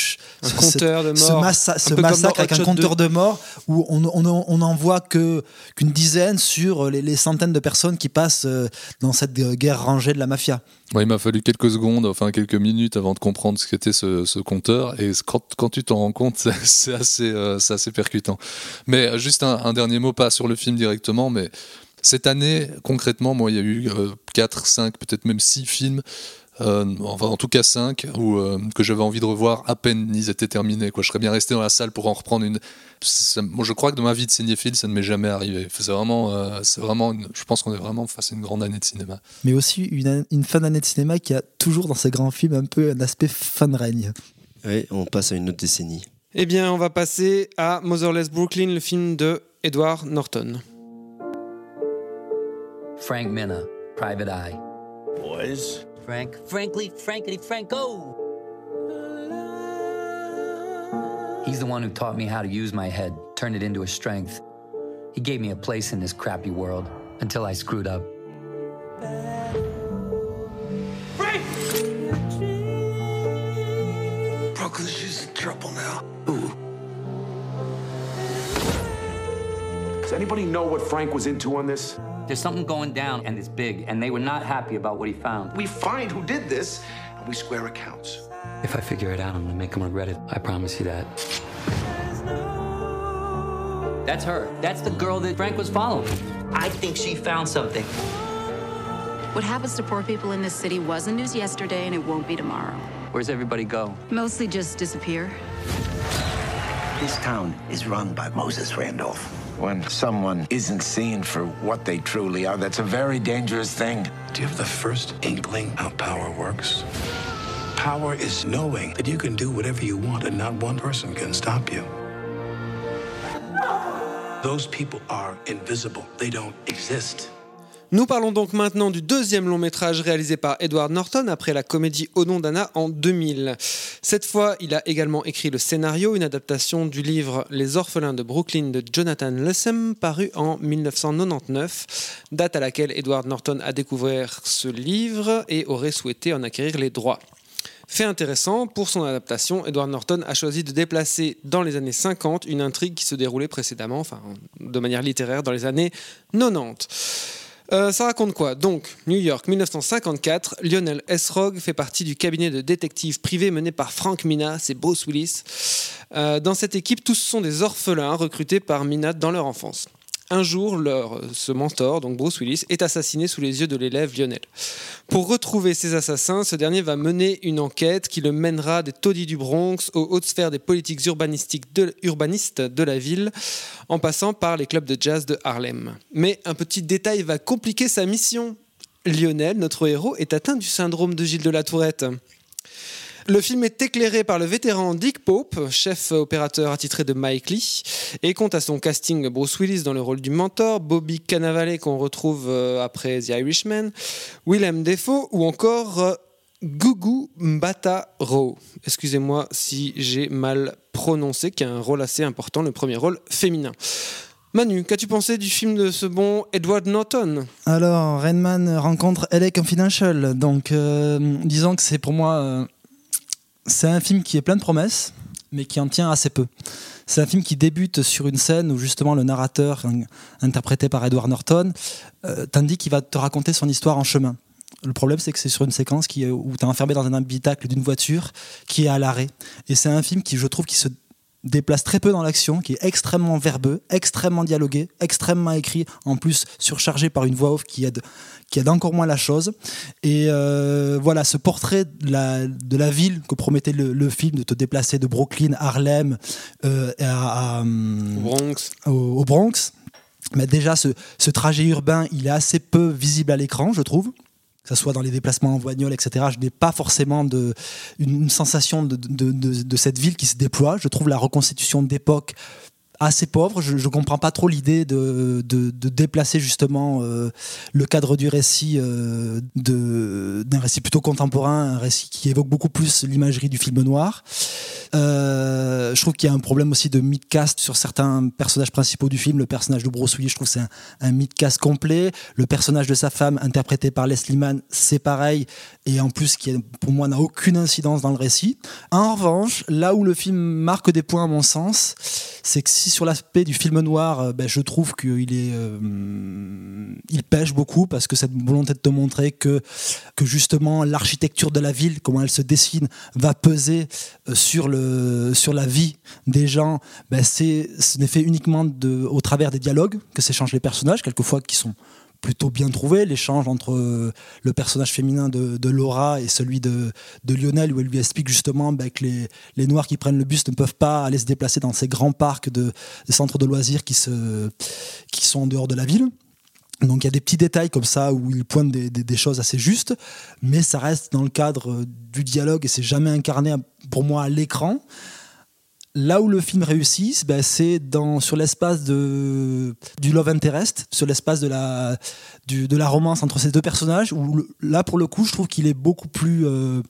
un compteur de mort, ce massacre avec un compteur de mort où on, on, on en voit que qu'une dizaine sur les, les, centaines de personnes qui passent euh, dans cette guerre rangée de la mafia. il m'a fallu quelques secondes, enfin quelques minutes avant de comprendre ce qu'était ce, ce compteur. Et quand, quand tu t'en rends compte, c'est assez, euh, assez percutant. Mais euh, juste un, dernier mot, pas sur le film directement, mais cette année, concrètement, moi, il y a eu 4, 5, peut-être même 6 films enfin en tout cas 5, que j'avais envie de revoir à peine ils étaient terminés. Quoi. Je serais bien resté dans la salle pour en reprendre une. moi, je crois que dans ma vie de cinéphile, ça ne m'est jamais arrivé. C'est vraiment, vraiment je pense qu'on est vraiment face à une grande année de cinéma. Mais aussi une, une fin d'année de cinéma qui a toujours dans ces grands films un peu un aspect fan règne. Oui, on passe à une autre décennie. Eh bien, on va passer à Motherless Brooklyn, le film de Edward Norton. Frank Minna, Private Eye. Boys. Frank, frankly, frankly, Franco. He's the one who taught me how to use my head, turn it into a strength. He gave me a place in this crappy world until I screwed up. She's in trouble now. Who? Does anybody know what Frank was into on this? There's something going down, and it's big, and they were not happy about what he found. We find who did this, and we square accounts. If I figure it out, I'm gonna make him regret it. I promise you that. That's her. That's the girl that Frank was following. I think she found something. What happens to poor people in this city wasn't news yesterday, and it won't be tomorrow. Where's everybody go? Mostly just disappear. This town is run by Moses Randolph. When someone isn't seen for what they truly are, that's a very dangerous thing. Do you have the first inkling how power works? Power is knowing that you can do whatever you want and not one person can stop you. Those people are invisible. They don't exist. Nous parlons donc maintenant du deuxième long métrage réalisé par Edward Norton après la comédie Au nom d'Anna en 2000. Cette fois, il a également écrit le scénario, une adaptation du livre Les orphelins de Brooklyn de Jonathan Lessem, paru en 1999, date à laquelle Edward Norton a découvert ce livre et aurait souhaité en acquérir les droits. Fait intéressant, pour son adaptation, Edward Norton a choisi de déplacer dans les années 50 une intrigue qui se déroulait précédemment, enfin de manière littéraire, dans les années 90. Euh, ça raconte quoi? Donc, New York 1954, Lionel Esrog fait partie du cabinet de détectives privés mené par Frank Mina, c'est Bruce Willis. Euh, dans cette équipe, tous sont des orphelins recrutés par Mina dans leur enfance. Un jour, leur, ce mentor, donc Bruce Willis, est assassiné sous les yeux de l'élève Lionel. Pour retrouver ces assassins, ce dernier va mener une enquête qui le mènera des taudis du Bronx aux hautes sphères des politiques urbanistiques urbanistes de la ville, en passant par les clubs de jazz de Harlem. Mais un petit détail va compliquer sa mission. Lionel, notre héros, est atteint du syndrome de Gilles de la Tourette. Le film est éclairé par le vétéran Dick Pope, chef opérateur attitré de Mike Lee, et compte à son casting Bruce Willis dans le rôle du mentor, Bobby Cannavale qu'on retrouve euh, après The Irishman, Willem Defoe ou encore euh, Gugu Mbata Ro. Excusez-moi si j'ai mal prononcé, qui a un rôle assez important, le premier rôle féminin. Manu, qu'as-tu pensé du film de ce bon Edward Norton? Alors, Redman rencontre LA Confidential. Donc, euh, disons que c'est pour moi c'est un film qui est plein de promesses, mais qui en tient assez peu. C'est un film qui débute sur une scène où justement le narrateur, interprété par Edward Norton, euh, t'indique qu'il va te raconter son histoire en chemin. Le problème, c'est que c'est sur une séquence qui, où tu es enfermé dans un habitacle d'une voiture qui est à l'arrêt. Et c'est un film qui, je trouve, qui se déplace très peu dans l'action, qui est extrêmement verbeux, extrêmement dialogué, extrêmement écrit, en plus surchargé par une voix off qui aide, qui aide encore moins la chose. Et euh, voilà, ce portrait de la, de la ville que promettait le, film, de te déplacer de Brooklyn, Harlem, euh, à, Bronx. Au, Bronx. Mais déjà, ce, ce trajet urbain, il est assez peu visible à l'écran, je trouve que ce soit dans les déplacements en voignole, etc., je n'ai pas forcément une, sensation de, cette ville qui se déploie. Je trouve la reconstitution d'époque assez pauvre. Je ne comprends pas trop l'idée de, de, déplacer justement euh, le cadre du récit euh, d'un récit plutôt contemporain, un récit qui évoque beaucoup plus l'imagerie du film noir. Euh, je trouve qu'il y a un problème aussi de midcast sur certains personnages principaux du film. Le personnage de Bruce Willis, je trouve c'est un, un midcast complet. Le personnage de sa femme, interprété par Leslie Mann, c'est pareil. Et en plus, qui pour moi n'a aucune incidence dans le récit. En revanche, là où le film marque des points à mon sens, c'est que si sur l'aspect du film noir, euh, ben, je trouve qu'il euh, pêche beaucoup parce que cette volonté de te montrer que, justement l'architecture de la ville, comment elle se dessine, va peser euh, sur, la vie des gens. Ben, c'est, ce n'est fait uniquement au travers des dialogues que s'échangent les personnages, quelquefois qui sont plutôt bien trouvé, l'échange entre euh, le personnage féminin de, Laura et celui de, Lionel, où elle lui explique justement bah, que les, Noirs qui prennent le bus ne peuvent pas aller se déplacer dans ces grands parcs de, centres de loisirs qui, se, qui sont en dehors de la ville. Donc il y a des petits détails comme ça où il pointe des, des, choses assez justes, mais ça reste dans le cadre du dialogue et c'est jamais incarné pour moi à l'écran. Là où le film réussit, ben, c'est sur l'espace de du love interest, sur l'espace de la du, de la romance entre ces deux personnages. Où là, pour le coup, je trouve qu'il est beaucoup plus euh,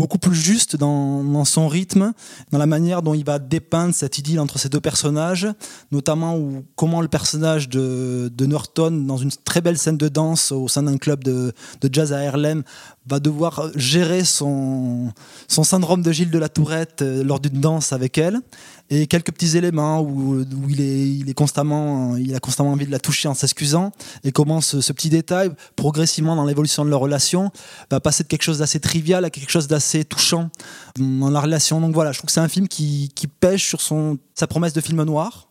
beaucoup plus juste dans, son rythme, dans la manière dont il va dépeindre cette idylle entre ces deux personnages, notamment où, comment le personnage de, Norton, dans une très belle scène de danse au sein d'un club de, de jazz à Harlem, va devoir gérer son, son syndrome de Gilles de la Tourette euh, lors d'une danse avec elle et quelques petits éléments où, il, est, constamment, il a constamment envie de la toucher en s'excusant et comment ce, petit détail, progressivement dans l'évolution de leur relation, va passer de quelque chose d'assez trivial à quelque chose d'assez touchant dans la relation. Donc voilà, je trouve que c'est un film qui, pêche sur son, sa promesse de film noir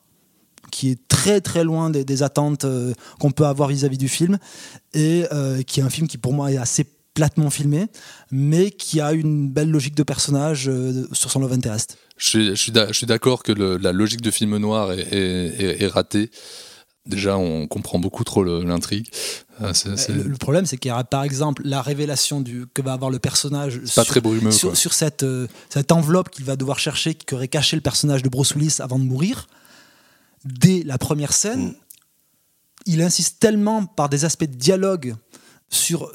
qui est très très loin des, des attentes euh, qu'on peut avoir vis-à-vis du film et euh, qui est un film qui pour moi est assez platement filmé, mais qui a une belle logique de personnage euh, sur son love interest. Je suis, je suis d'accord que la logique de film noir est, est, ratée. Déjà, on comprend beaucoup trop l'intrigue. Euh, le, problème, c'est qu'il y a par exemple la révélation du, que va avoir le personnage sur, très brumeux, sur, sur, cette, euh, cette enveloppe qu'il va devoir chercher, qui aurait caché le personnage de Bruce Willis avant de mourir. Dès la première scène, mm. il insiste tellement par des aspects de dialogue sur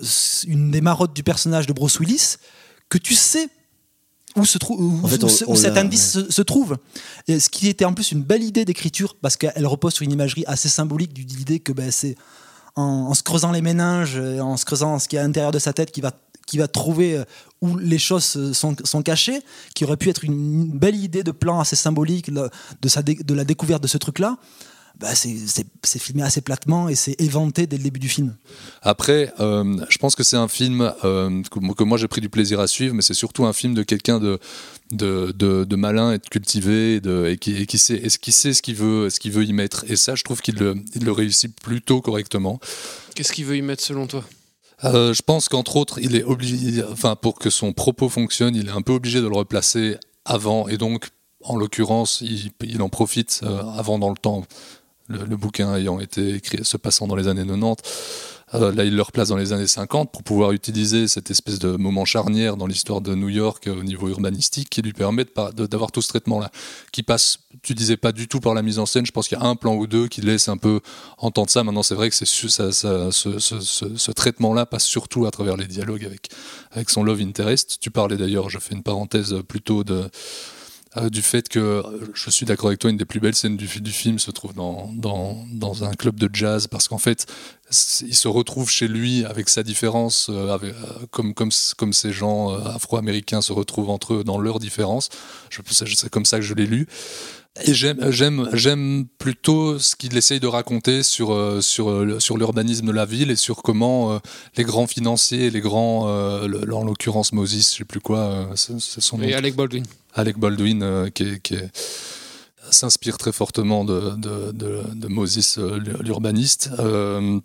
une des marottes du personnage de Bruce Willis que tu sais où, se cet indice se, trouve. Et ce qui était en plus une belle idée d'écriture, parce qu'elle repose sur une imagerie assez symbolique du l'idée que ben, c'est en, se creusant les méninges, en se creusant ce qui est à l'intérieur de sa tête, qui va, qui va trouver euh, où les choses sont, sont, cachées, qui aurait pu être une, belle idée de plan assez symbolique de, sa de la découverte de ce truc-là. Bah, c'est filmé assez platement et c'est éventé dès le début du film. Après, euh, je pense que c'est un film euh, que, moi j'ai pris du plaisir à suivre, mais c'est surtout un film de quelqu'un de, de, de, malin et de cultivé et, qui, qui, sait, qui sait ce qu'il veut, ce qu'il veut y mettre. Et ça, je trouve qu'il le, il le réussit plutôt correctement. Qu'est-ce qu'il veut y mettre selon toi? Euh, je pense qu'entre autres, il est obligé, enfin pour que son propos fonctionne, il est un peu obligé de le replacer avant, et donc en l'occurrence, il, il, en profite avant dans le temps le, bouquin ayant été écrit, se passant dans les années 90. Euh, là, il le replace dans les années 50 pour pouvoir utiliser cette espèce de moment charnière dans l'histoire de New York euh, au niveau urbanistique qui lui permet d'avoir tout ce traitement-là, qui passe, tu disais pas du tout par la mise en scène. Je pense qu'il y a un plan ou deux qui laisse un peu entendre ça. Maintenant, c'est vrai que ce, ce, traitement-là passe surtout à travers les dialogues avec, avec son love interest. Tu parlais d'ailleurs, je fais une parenthèse plutôt de euh, du fait que euh, je suis d'accord avec toi, une des plus belles scènes du, film se trouve dans, dans, un club de jazz, parce qu'en fait, il se retrouve chez lui avec sa différence, euh, comme, comme, comme ces gens afro-américains se retrouvent entre eux dans leur différence. C'est comme ça que je l'ai lu. Et j'aime, j'aime, j'aime plutôt ce qu'il essaye de raconter sur, sur, sur l'urbanisme de la ville et sur comment les grands financiers, les grands, en l'occurrence Moses, je sais plus quoi, c'est son nom. Et Alec Baldwin. Alec Baldwin euh, qui, s'inspire très fortement de, de, Moses euh, l'urbaniste. Euh,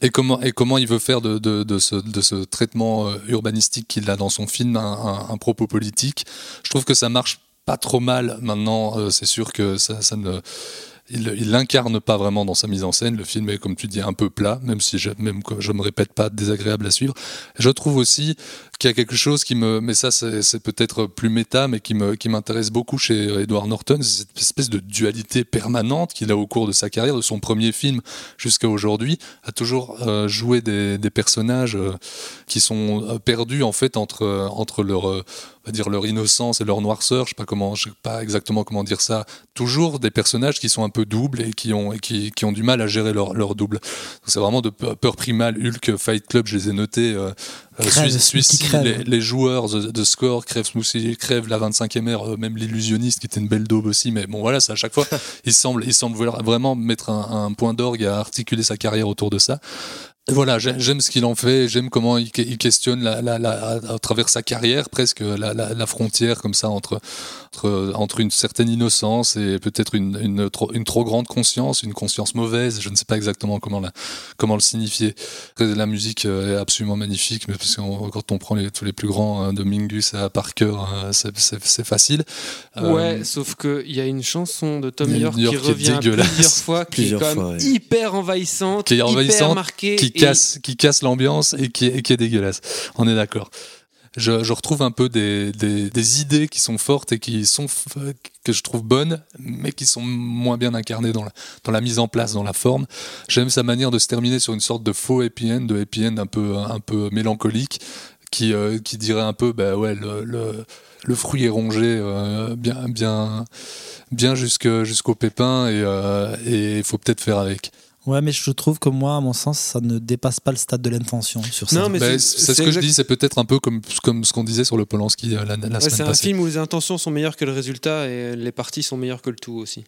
et comment, et comment il veut faire de, ce, traitement urbanistique qu'il a dans son film un, propos politique. Je trouve que ça marche pas trop mal maintenant. c'est sûr que ça, ça ne il l'incarne pas vraiment dans sa mise en scène. Le film est, comme tu dis, un peu plat, même si je, même je me répète pas, désagréable à suivre. Je trouve aussi qu'il y a quelque chose qui me, mais ça c'est peut-être plus méta, mais qui me, qui m'intéresse beaucoup chez Edward Norton, c'est cette espèce de dualité permanente qu'il a au cours de sa carrière, de son premier film jusqu'à aujourd'hui, a toujours euh, joué des, personnages euh, qui sont euh, perdus en fait entre entre leur on va dire leur innocence et leur noirceur, je sais pas comment, je sais pas exactement comment dire ça. Toujours des personnages qui sont un peu doubles et qui ont qui, qui ont du mal à gérer leur, leur double. C'est vraiment de peur primale, Hulk, Fight Club, je les ai notés. Euh Suicide, les, les, joueurs de, score, Crève Smoothie, Crève la 25e ère, euh, même l'illusionniste qui était une belle daube aussi. Mais bon, voilà, c'est à chaque fois, il semble, il semble vraiment mettre un, un point d'orgue à articuler sa carrière autour de ça. Voilà, j'aime ce qu'il en fait, j'aime comment il, questionne la, à travers sa carrière presque la, frontière comme ça entre, entre, entre, une certaine innocence et peut-être une, une, une, trop grande conscience, une conscience mauvaise, je ne sais pas exactement comment, la, comment le signifier. La musique euh, est absolument magnifique, mais parce que quand on prend les, tous les plus grands hein, de Mingus à Parker, hein, c'est facile. Ouais, euh, sauf qu'il y a une chanson de Tom York, qui revient plusieurs fois, qui est quand même hyper envahissante, qui est envahissante, hyper marquée. Qui casse, qui casse l'ambiance et qui, qui est dégueulasse. On est d'accord. Je, retrouve un peu des, idées qui sont fortes et qui sont que je trouve bonnes, mais qui sont moins bien incarnées dans la, mise en place, dans la forme. J'aime sa manière de se terminer sur une sorte de faux happy end, de happy end un peu, mélancolique, qui, euh, qui dirait un peu, bah ouais, le, fruit est rongé euh, bien, bien, bien jusqu'au pépin et euh, il faut peut-être faire avec. Ouais, mais je trouve que moi, à mon sens, ça ne dépasse pas le stade de l'intention sur ça. Non, mais bah, c'est ce que je dis, c'est peut-être un peu comme, comme ce qu'on disait sur le Polanski euh, la, la semaine passée. C'est un film où les intentions sont meilleures que le résultat et les parties sont meilleures que le tout aussi.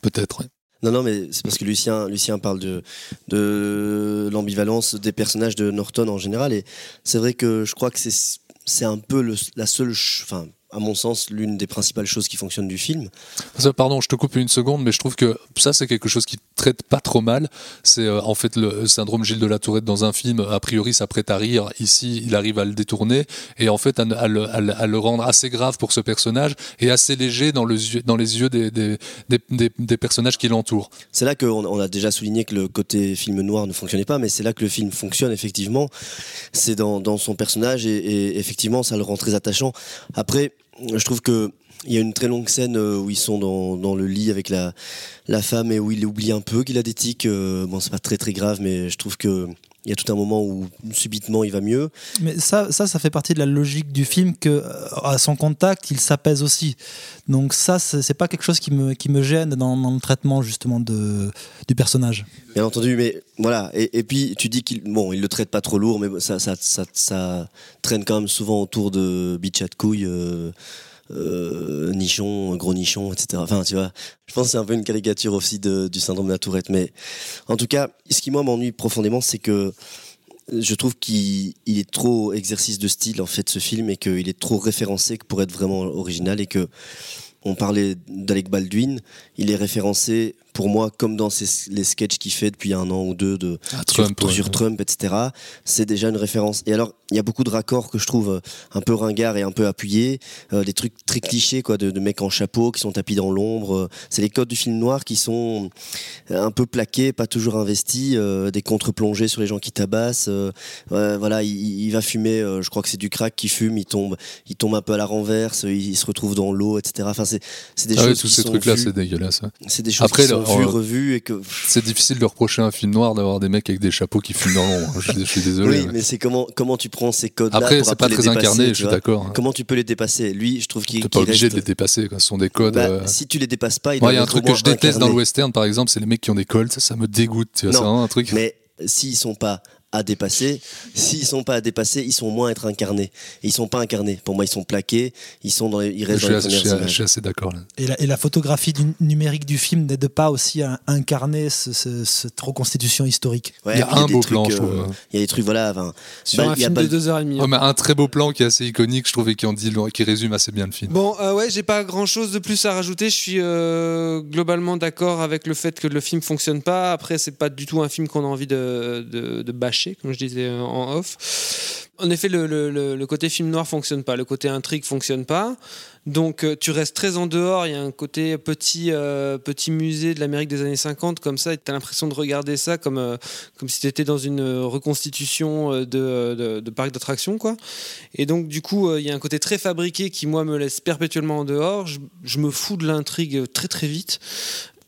Peut-être, oui. Non, non, mais c'est parce que Lucien, Lucien parle de, de l'ambivalence des personnages de Norton en général. Et c'est vrai que je crois que c'est un peu le, la seule. Enfin, à mon sens, l'une des principales choses qui fonctionnent du film. Pardon, je te coupe une seconde, mais je trouve que ça, c'est quelque chose qui traite pas trop mal. C'est euh, en fait le syndrome Gilles de la Tourette dans un film. A priori, ça prête à rire. Ici, il arrive à le détourner et en fait à, le, à, le, rendre assez grave pour ce personnage et assez léger dans, le, dans les yeux des, des, des, des personnages qui l'entourent. C'est là qu'on on a déjà souligné que le côté film noir ne fonctionnait pas, mais c'est là que le film fonctionne effectivement. C'est dans, dans, son personnage et, et effectivement, ça le rend très attachant. Après, je trouve que il y a une très longue scène euh, où ils sont dans, le lit avec la, la femme et où il oublie un peu qu'il a des tics. Euh, bon, c'est pas très très grave, mais je trouve que il y a tout un moment où subitement il va mieux. Mais ça, ça, ça fait partie de la logique du film que euh, à son contact, il s'apaise aussi. Donc ça, c'est pas quelque chose qui me, qui me gêne dans, dans, le traitement justement de, du personnage. Bien entendu, mais voilà. Et, et puis tu dis qu'il bon, il le traite pas trop lourd, mais ça, ça, ça, ça traîne quand même souvent autour de bitch de couilles. nichon, gros nichon, etc. Enfin, tu vois, je pense que c'est un peu une caricature aussi du syndrome de la tourette. Mais en tout cas, ce qui moi m'ennuie profondément, c'est que je trouve qu'il est trop exercice de style en fait ce film et qu'il est trop référencé pour être vraiment original et que on parlait d'Alec Baldwin, il est référencé pour moi, comme dans les sketchs qu'il fait depuis un an ou deux de, ah, sur, Trump, sur Trump, etc., c'est déjà une référence. Et alors, il y a beaucoup de raccords que je trouve euh, un peu ringards et un peu appuyés, euh, des trucs très clichés, quoi, de, de, mecs en chapeau qui sont tapis dans l'ombre. C'est les codes du film noir qui sont un peu plaqués, pas toujours investis, euh, des contre-plongées sur les gens qui tabassent. voilà, il, va fumer, je crois que c'est du crack qui fume, il tombe, il tombe un peu à la renverse, il, se retrouve dans l'eau, etc. Enfin, c'est des ah choses. tous ces trucs-là, c'est dégueulasse. C'est des choses Après, qui sont vu, revu et que. C'est difficile de reprocher un film noir d'avoir des mecs avec des chapeaux qui fument dans l'ombre. Je, suis désolé. Oui, mais, c'est comment, comment tu prends ces codes-là. Après, c'est pas très incarné, je suis d'accord. Hein. Comment tu peux les dépasser? Lui, je trouve qu'il. T'es pas obligé de les dépasser, Ce sont des codes. Bah, euh, Si tu les dépasses pas, il y a un truc que je déteste dans le western, par exemple, c'est les mecs qui ont des colts. Ça me dégoûte. C'est vraiment un truc. Mais s'ils sont pas à dépasser. S'ils sont pas à dépasser, ils sont moins à être incarnés. Et ils sont pas incarnés. Pour moi, ils sont plaqués. Ils sont dans les, ils restent je dans suis, je suis assez d'accord. Et la, et la, photographie du, numérique du film n'aide pas aussi à incarner ce, cette reconstitution historique? il y a un beau plan, je trouve. Il y a des trucs, voilà. Enfin, Sur bah, un film de deux heures et demie. mais un très beau plan qui est assez iconique, je trouve, et qui, en dit, qui résume assez bien le film. Bon, euh, ouais, j'ai pas grand chose de plus à rajouter. Je suis euh, globalement d'accord avec le fait que le film fonctionne pas. Après, c'est pas du tout un film qu'on a envie de, de, de bâcher, comme je disais euh, en off. En effet, le, côté film noir fonctionne pas, le côté intrigue fonctionne pas. Donc euh, tu restes très en dehors. Il y a un côté petit, euh, petit musée de l'Amérique des années 50 comme ça. Tu as l'impression de regarder ça comme, comme si tu étais dans une reconstitution de, parc d'attractions. quoi. Et donc du coup, il y a un côté très fabriqué qui moi me laisse perpétuellement en dehors. Je me fous de l'intrigue très très vite.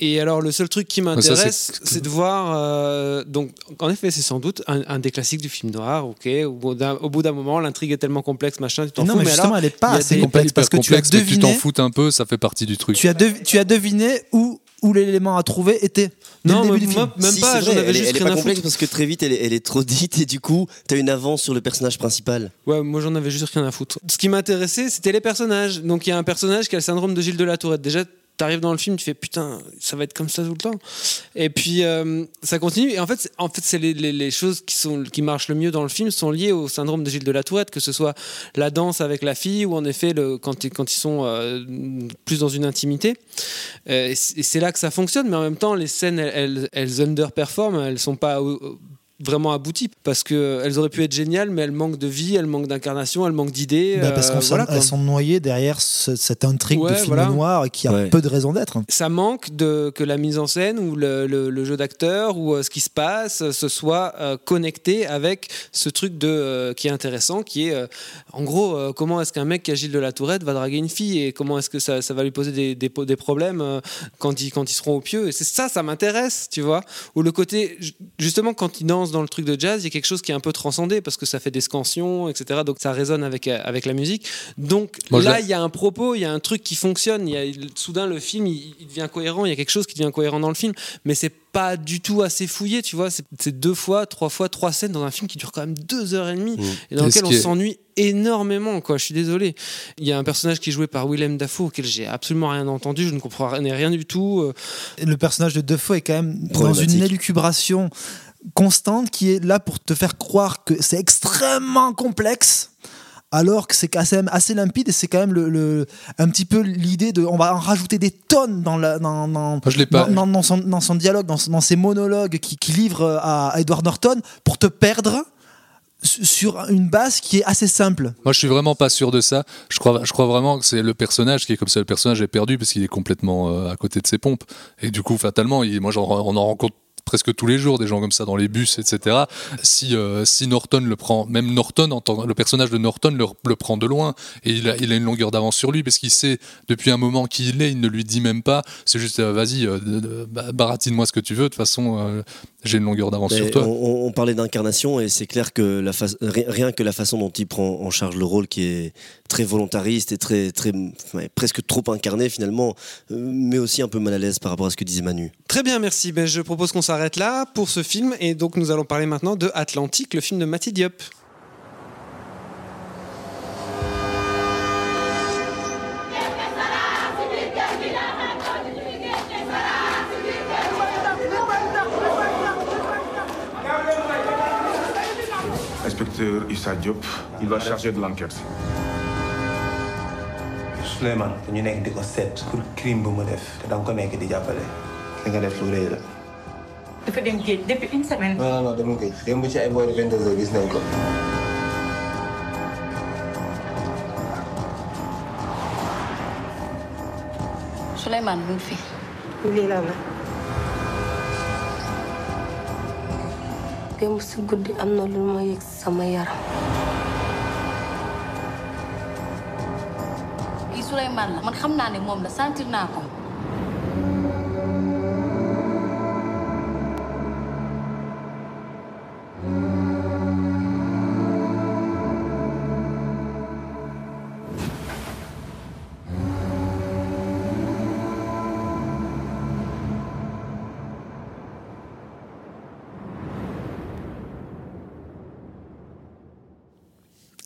Et alors, le seul truc qui m'intéresse, c'est de voir. Euh, donc, en effet, c'est sans doute un, des classiques du film noir. Ok, au bout d'un moment, l'intrigue est tellement complexe, machin, tu t'en fous. Mais, justement, elle n'est pas assez complexe parce que tu as deviné. tu t'en fous un peu, ça fait partie du truc. Tu as, tu as deviné où où l'élément à trouver était non, le début du film. même pas. J'en avais elle, juste elle rien est pas complexe parce que très vite elle est, elle est trop dite et du coup t'as une avance sur le personnage principal. Ouais, moi j'en avais juste rien à foutre. Ce qui m'intéressait, c'était les personnages. Donc il y a un personnage qui a le syndrome de Gilles de la Tourette. Déjà, t'arrives dans le film, tu fais putain, ça va être comme ça tout le temps. Et puis euh, ça continue. Et en fait, en fait, c'est les, choses qui sont qui marchent le mieux dans le film sont liées au syndrome de Gilles de la Tourette, que ce soit la danse avec la fille ou en effet quand ils sont euh, plus dans une intimité. Euh, et c'est là que ça fonctionne. Mais en même temps, les scènes, elles, elles, elles underperforment. Elles sont pas vraiment abouties parce qu'elles auraient pu être géniales mais elles manquent de vie, elles manquent d'incarnation, elles manquent d'idées. Bah parce qu'elles euh, sont noyées derrière cette intrigue de film noir qui a peu de raison d'être. Ça manque de que la mise en scène ou le, le, jeu d'acteur ou euh, ce qui se passe euh, se soit connecté avec ce truc de, qui est intéressant, qui est en gros comment est-ce qu'un mec qui agile de la tourette va draguer une fille et comment est-ce que ça, ça, va lui poser des, des, des problèmes quand, ils, quand ils seront au pieu. Et c'est ça, ça m'intéresse, tu vois. Ou le côté, justement, quand ils dansent dans le truc de jazz, il y a quelque chose qui est un peu transcendé parce que ça fait des scansions, etc. Donc ça résonne avec, euh, avec la musique. Donc là, il y a un propos, il y a un truc qui fonctionne. Il y a, soudain, le film, il, devient cohérent. Il y a quelque chose qui devient cohérent dans le film, mais c'est pas du tout assez fouillé, tu vois. C'est deux fois, trois fois, trois scènes dans un film qui dure quand même deux heures et demie mmh. et dans lequel on s'ennuie énormément, quoi. Je suis désolé. Il y a un personnage qui est joué par Willem Dafoe auquel j'ai absolument rien entendu, je ne comprends rien du tout. Euh. Le personnage de Dafoe est quand même dans une élucubration constante qui est là pour te faire croire que c'est extrêmement complexe alors que c'est assez, assez limpide et c'est quand même le, un petit peu l'idée de on va en rajouter des tonnes dans, la, dans, dans, dans, son, dans son, dialogue, dans, ses monologues qui, qui livre à Edward Norton pour te perdre sur une base qui est assez simple. Moi, je suis vraiment pas sûr de ça. Je crois, je crois vraiment que c'est le personnage qui est comme ça. Le personnage est perdu parce qu'il est complètement euh, à côté de ses pompes. Et du coup, fatalement, il, moi, on en rencontre presque tous les jours des gens comme ça dans les bus, etc. Si, euh, si Norton le prend, même Norton, le personnage de Norton le, prend de loin et il a, une longueur d'avance sur lui parce qu'il sait depuis un moment qui il est, il ne lui dit même pas. C'est juste, euh, vas-y, euh, baratine-moi ce que tu veux. De toute façon, j'ai une longueur d'avance sur toi. On, parlait d'incarnation et c'est clair que la rien que la façon dont il prend en charge le rôle qui est très volontariste et très, très presque trop incarné finalement, mais aussi un peu mal à l'aise par rapport à ce que disait Manu. Très bien, merci. Ben, je propose qu'on s'arrête là pour ce film et donc nous allons parler maintenant de Atlantique, le film de Matty Diop. Issa Diop. Il va charger de l'enquête. Souleymane dañu nekk di ko seet pour crime bu mu def te da nga ko nekk di jàppale li nga def lu rëy la. dafa dem géej depuis une semaine. non non non demul géej démb ci ay boori 22 heures gis nañ ko. Souleymane mu ngi fi. lii lan la? Démb si guddi am na lu ma yëg sama yaram. kii Souleymane la man xam naa ne moom la sentir naa ko.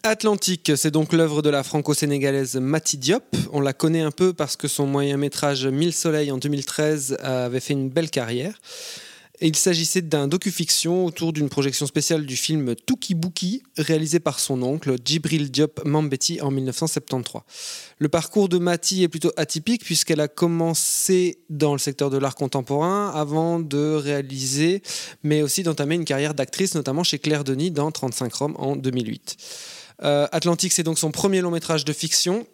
Atlantique, c'est donc l'œuvre de la franco-sénégalaise Mati Diop. On la connaît un peu parce que son moyen métrage Mille Soleils en 2013 avait fait une belle carrière. Il s'agissait d'un docu-fiction autour d'une projection spéciale du film Tuki Bouki, réalisé par son oncle Djibril Diop Mambeti en 1973. Le parcours de Mati est plutôt atypique puisqu'elle a commencé dans le secteur de l'art contemporain avant de réaliser, mais aussi d'entamer une carrière d'actrice, notamment chez Claire Denis dans 35 Roms en 2008. Euh, Atlantique, c'est donc son premier long métrage de fiction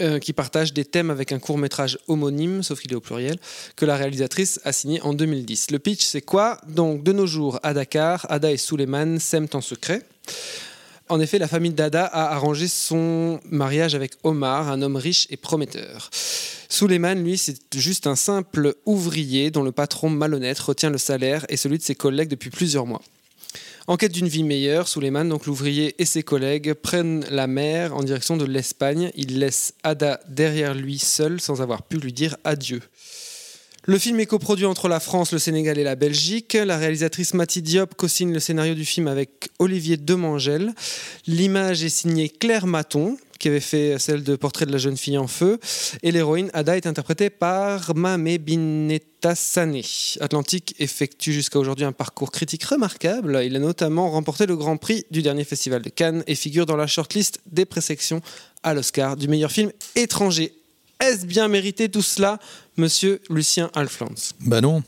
euh, qui partage des thèmes avec un court métrage homonyme, sauf qu'il est au pluriel, que la réalisatrice a signé en 2010. Le pitch, c'est quoi? Donc, de nos jours, à Dakar, Ada et Suleiman s'aiment en secret. En effet, la famille d'Ada a arrangé son mariage avec Omar, un homme riche et prometteur. Suleiman, lui, c'est juste un simple ouvrier dont le patron malhonnête retient le salaire et celui de ses collègues depuis plusieurs mois. En quête d'une vie meilleure, Suleiman, donc l'ouvrier et ses collègues, prennent la mer en direction de l'Espagne. Il laisse Ada derrière lui seul sans avoir pu lui dire adieu. Le film est coproduit entre la France, le Sénégal et la Belgique. La réalisatrice Mati Diop co-signe le scénario du film avec Olivier Demangel. L'image est signée Claire Maton, qui avait fait celle de Portrait de la jeune fille en feu. Et l'héroïne Ada est interprétée par Mame Bineta Sané. Atlantique effectue jusqu'à aujourd'hui un parcours critique remarquable. Il a notamment remporté le Grand Prix du dernier festival de Cannes et figure dans la shortlist des présélections à l'Oscar du meilleur film étranger. Est-ce bien mérité tout cela, monsieur Lucien Alflans? Bah non.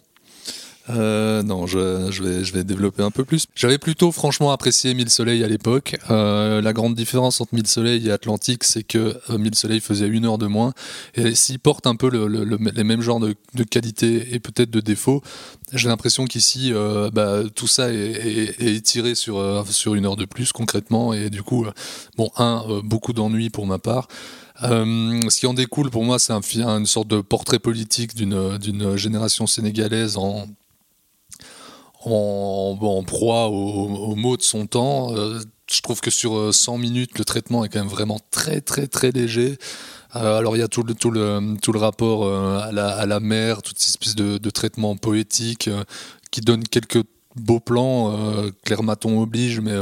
Euh, non, je, vais, développer un peu plus. J'avais plutôt franchement apprécié Mille Soleils à l'époque. Euh, la grande différence entre Mille Soleils et Atlantique, c'est que euh, Mille Soleils faisait une heure de moins. Et s'il porte un peu le, le, le, les mêmes genres de, qualité et peut-être de défauts, j'ai l'impression qu'ici, bah, tout ça est, étiré sur, une heure de plus concrètement. Et du coup, bon, un, beaucoup d'ennuis pour ma part. Ce qui en découle pour moi, c'est un, une sorte de portrait politique d'une génération sénégalaise en en, proie aux, mots de son temps. Euh, je trouve que sur 100 minutes, le traitement est quand même vraiment très très très léger. Euh, alors il y a tout le, tout le, tout le rapport euh, à, la, à la mer, toute cette espèce de, de traitement poétique euh, qui donne quelques beaux plans. Euh, Claire Maton oblige, mais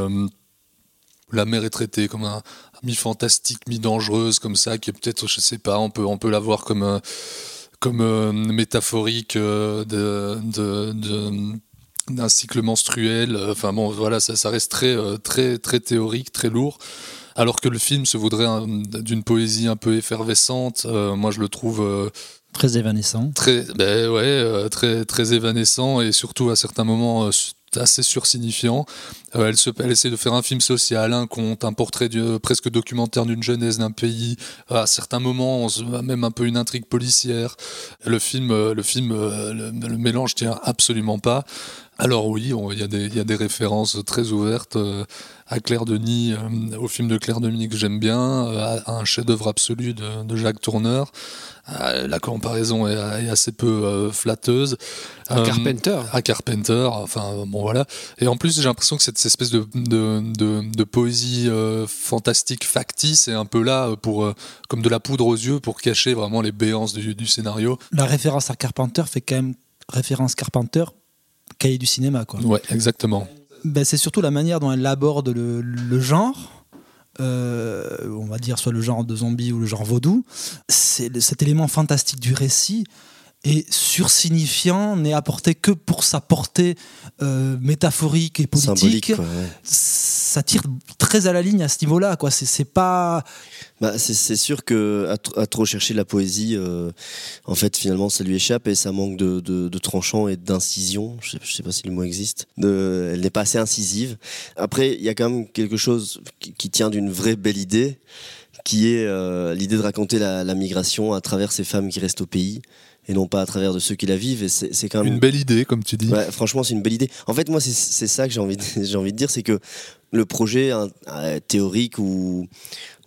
la mer est traitée comme un, mi-fantastique, mi-dangereuse, comme ça, qui est peut-être, je sais pas, on peut, on peut la voir comme, comme métaphorique de, de d'un cycle menstruel. Enfin bon, voilà, ça, ça reste très, très, très théorique, très lourd. Alors que le film se voudrait d'une poésie un peu effervescente. Euh, moi, je le trouve euh, très évanescent. Très, ben ouais, euh, très, très évanescent et surtout à certains moments assez sursignifiant. Euh, elle, se, elle essaie de faire un film social, un conte, un portrait du, presque documentaire d'une jeunesse d'un pays. À certains moments, on se, même un peu une intrigue policière. Le film, le, film le, le mélange tient absolument pas. Alors oui, il y, y, a des références très ouvertes euh, à Claire Denis, euh, au film de Claire Denis que j'aime bien, euh, à un chef-d'œuvre absolu de, de, Jacques Tourneur. la comparaison est, est assez peu flatteuse. À Carpenter. À Carpenter, enfin bon voilà. Et en plus, j'ai l'impression que cette espèce de, de, de, de poésie fantastique, factice, est un peu là pour comme de la poudre aux yeux pour cacher vraiment les béances du, du scénario. La référence à Carpenter fait quand même référence Carpenter cahier du cinéma. Quoi. Ouais, exactement. Ben, c'est surtout la manière dont elle aborde le, le genre. Euh, on va dire soit le genre de zombie ou le genre vaudou. C'est cet élément fantastique du récit et sursignifiant, n'est apporté que pour sa portée euh, métaphorique et politique. Ça tire très à la ligne à ce niveau-là. Quoi. C'est, pas. Bah, c'est, sûr que à, trop chercher la poésie, euh, en fait, finalement, ça lui échappe et ça manque de, de, tranchant et d'incision. Je sais, sais pas si le mot existe. De, elle n'est pas assez incisive. Après, il y a quand même quelque chose qui, qui tient d'une vraie belle idée qui est euh, l'idée de raconter la, la, migration à travers ces femmes qui restent au pays et non pas à travers de ceux qui la vivent. Et c'est quand même une belle idée, comme tu dis. Ouais, franchement, c'est une belle idée. En fait, moi, c'est ça que j'ai envie, de, j'ai envie de dire, c'est que le projet hein, euh, théorique ou,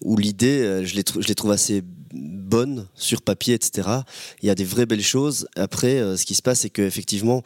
ou l'idée, euh, je les, je les trouve assez bonnes sur papier, etc. Il y a des vraies belles choses. Après, euh, ce qui se passe, c'est qu'effectivement,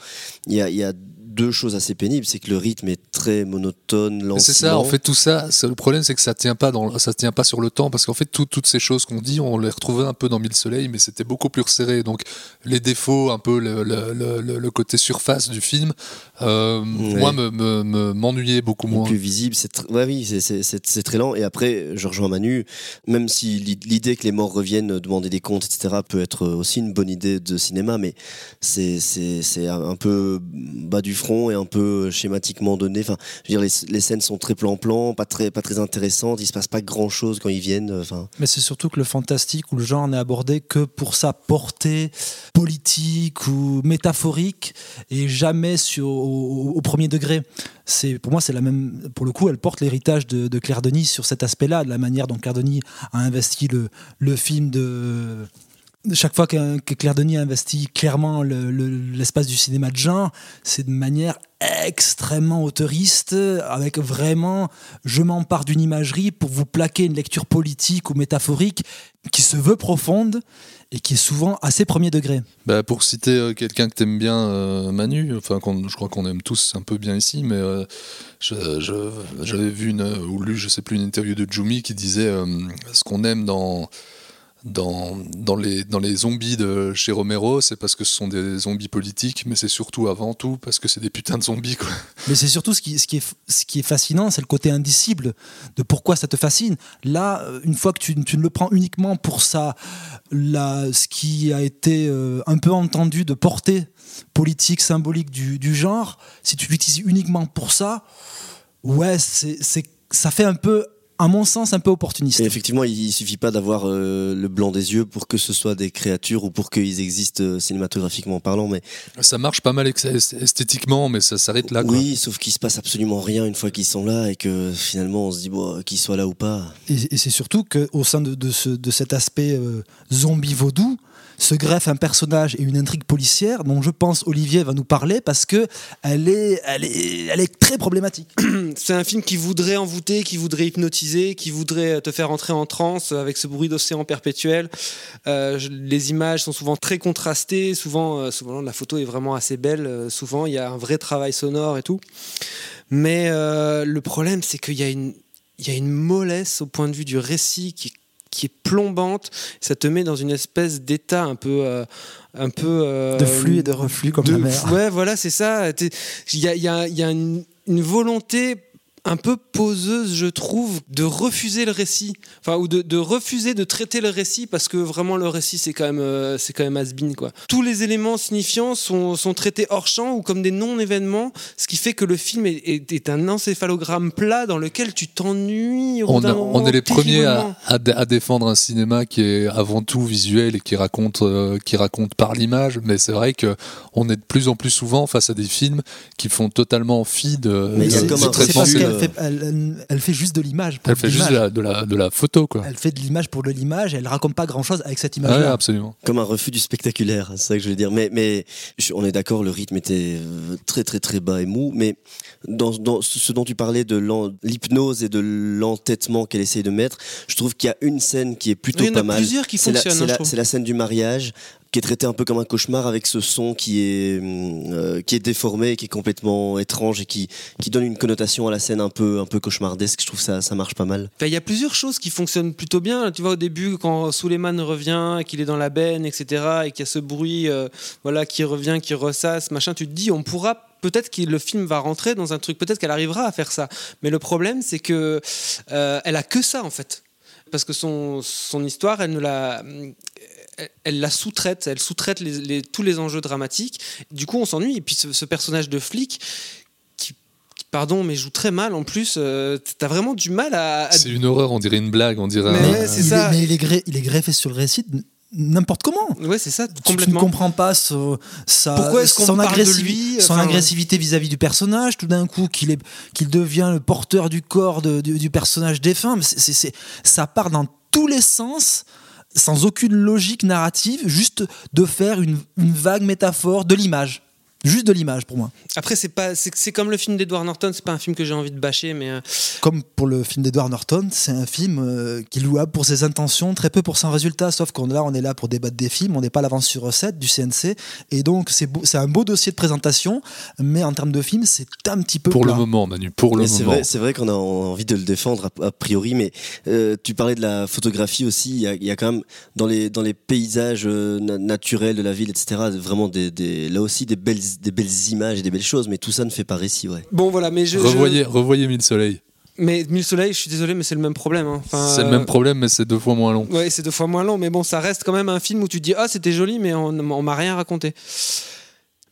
il y a, il y a deux choses assez pénibles, c'est que le rythme est très monotone, lent. C'est ça, en fait, tout ça, le problème, c'est que ça tient pas dans, ça tient pas sur le temps, parce qu'en fait, toutes ces choses qu'on dit, on les retrouvait un peu dans Mille Soleils, mais c'était beaucoup plus resserré. Donc, les défauts, un peu le, le, le, côté surface du film, euh, moi, m'ennuyait me, beaucoup moins. Plus visible, c'est ouais, oui, c'est très lent. Et après, je rejoins Manu, même si l'idée que les morts reviennent demander des comptes, etc., peut être aussi une bonne idée de cinéma, mais c'est un peu bas du front et un peu schématiquement donné. Enfin, je veux dire, les, scènes sont très plan-plan, pas très, pas très intéressantes, il se passe pas grand-chose quand ils viennent. Enfin. Mais c'est surtout que le fantastique ou le genre n'est abordé que pour sa portée politique ou métaphorique et jamais sur, au, premier degré. C'est pour moi c'est la même pour le coup elle porte l'héritage de, Claire Denis sur cet aspect-là de la manière dont Claire Denis a investi le, le film de chaque fois que, Claire Denis investit clairement l'espace du cinéma de genre, c'est de manière extrêmement autoriste, avec vraiment, je m'empare d'une imagerie pour vous plaquer une lecture politique ou métaphorique qui se veut profonde et qui est souvent assez premier degré. Bah pour citer euh, quelqu'un que t'aimes bien, euh, Manu, enfin je crois qu'on aime tous un peu bien ici, mais euh, j'avais vu ou lu, je sais plus, une interview de Jumi qui disait ce qu'on aime dans dans, les, dans les zombies de chez Romero, c'est parce que ce sont des zombies politiques, mais c'est surtout avant tout parce que c'est des putains de zombies. Quoi. Mais c'est surtout ce qui, ce, qui est, ce qui est fascinant, c'est le côté indicible de pourquoi ça te fascine. Là, euh, une fois que tu, tu ne le prends uniquement pour ça, là, ce qui a été euh, un peu entendu de portée politique, symbolique du, du genre, si tu l'utilises uniquement pour ça, ouais, c'est, ça fait un peu à mon sens, un peu opportuniste. effectivement, il suffit pas d'avoir euh, le blanc des yeux pour que ce soit des créatures ou pour qu'ils existent euh, cinématographiquement parlant. Mais ça marche pas mal esthétiquement, mais ça s'arrête là. Oui, sauf qu'il se passe absolument rien une fois qu'ils sont là et que finalement on se dit bon, qu'ils soient là ou pas. Et, c'est surtout qu'au sein de, de, cet aspect euh, zombie vaudou, se greffe un personnage et une intrigue policière dont je pense Olivier va nous parler parce que elle est, elle est, elle est très problématique. C'est un film qui voudrait envoûter, qui voudrait hypnotiser, qui voudrait te faire entrer en transe avec ce bruit d'océan perpétuel. Euh, les images sont souvent très contrastées, souvent, euh, souvent la photo est vraiment assez belle, euh, souvent il y a un vrai travail sonore et tout. Mais le problème, c'est qu'il y a une y a une mollesse au point de vue du récit qui est qui est plombante. Ça te met dans une espèce d'état un peu. Euh, un peu euh, de flux et de reflux comme la mer. Ouais, voilà, c'est ça. Il y a, y a, y a une, une volonté un peu poseuse, je trouve, de refuser le récit, enfin ou de, refuser de traiter le récit parce que vraiment le récit c'est quand même euh, c'est quand même has quoi. Tous les éléments signifiants sont, sont, traités hors champ ou comme des non-événements, ce qui fait que le film est, est, un encéphalogramme plat dans lequel tu t'ennuies. On, on, est les premiers à, à, défendre un cinéma qui est avant tout visuel et qui raconte euh, qui raconte par l'image, mais c'est vrai que on est de plus en plus souvent face à des films qui font totalement fi de, mais traitement elle, fait, juste de l'image. Elle fait juste de la, de, la, photo, quoi. Elle fait de l'image pour de l'image et elle raconte pas grand chose avec cette image-là. absolument. Comme un refus du spectaculaire, c'est ça que je veux dire. Mais, mais on est d'accord, le rythme était euh, très, très, très bas et mou. Mais dans, dans ce dont tu parlais de l'hypnose et de l'entêtement qu'elle essaye de mettre, je trouve qu'il y a une scène qui est plutôt pas mal. plusieurs qui fonctionnent. Hein, c'est la, scène du mariage qui est traité un peu comme un cauchemar avec ce son qui est euh, qui est déformé, qui est complètement étrange et qui qui donne une connotation à la scène un peu un peu cauchemardesque. Je trouve ça ça marche pas mal. Il y a plusieurs choses qui fonctionnent plutôt bien. Tu vois au début quand Suleiman revient, qu'il est dans la benne, etc. et qu'il y a ce bruit euh, voilà qui revient, qui ressasse, machin. Tu te dis on pourra peut-être que le film va rentrer dans un truc, peut-être qu'elle arrivera à faire ça. Mais le problème, c'est que euh, elle a que ça en fait parce que son, son histoire, elle ne la elle la sous-traite, elle sous-traite les, tous les enjeux dramatiques. Du coup, on s'ennuie. Et puis ce, personnage de flic, qui, pardon, mais joue très mal en plus. Euh, t'as vraiment du mal à. C'est une horreur, on dirait une blague, on dirait. Mais, c'est ça. mais il est, il est greffé sur le récit n'importe comment. Ouais, c'est ça, complètement. Tu ne comprends pas son, Pourquoi son, lui son agressivité vis-à-vis du personnage, tout d'un coup qu'il est qu'il devient le porteur du corps du, personnage défunt. C'est, ça part dans tous les sens sans aucune logique narrative, juste de faire une, une vague métaphore de l'image. Juste de l'image pour moi. Après, c'est pas, c'est comme le film d'Edward Norton. C'est pas un film que j'ai envie de bâcher, mais euh, comme pour le film d'Edward Norton, c'est un film euh, qui est louable pour ses intentions, très peu pour son résultat. Sauf qu'on là, on est là pour débattre des films. On n'est pas l'avance sur recette du CNC, et donc c'est c'est un beau dossier de présentation, mais en termes de film, c'est un petit peu pour le moment, Manu. Pour le moment. C'est vrai, qu'on a envie de le défendre a, priori, mais euh, tu parlais de la photographie aussi. Il y, a, quand même dans les dans les paysages naturels de la ville, etc. Vraiment des, des là aussi des belles des belles images et des belles choses, mais tout ça ne fait pas récit, ouais. Bon, voilà, mais je. Revoyez, revoyez Mille Soleils. Mais Mille Soleils, je suis désolé, mais c'est le même problème. Hein. Enfin, c'est le même problème, mais c'est deux fois moins long. Ouais, c'est deux fois moins long, mais bon, ça reste quand même un film où tu dis Ah, c'était joli, mais on, on m'a rien raconté.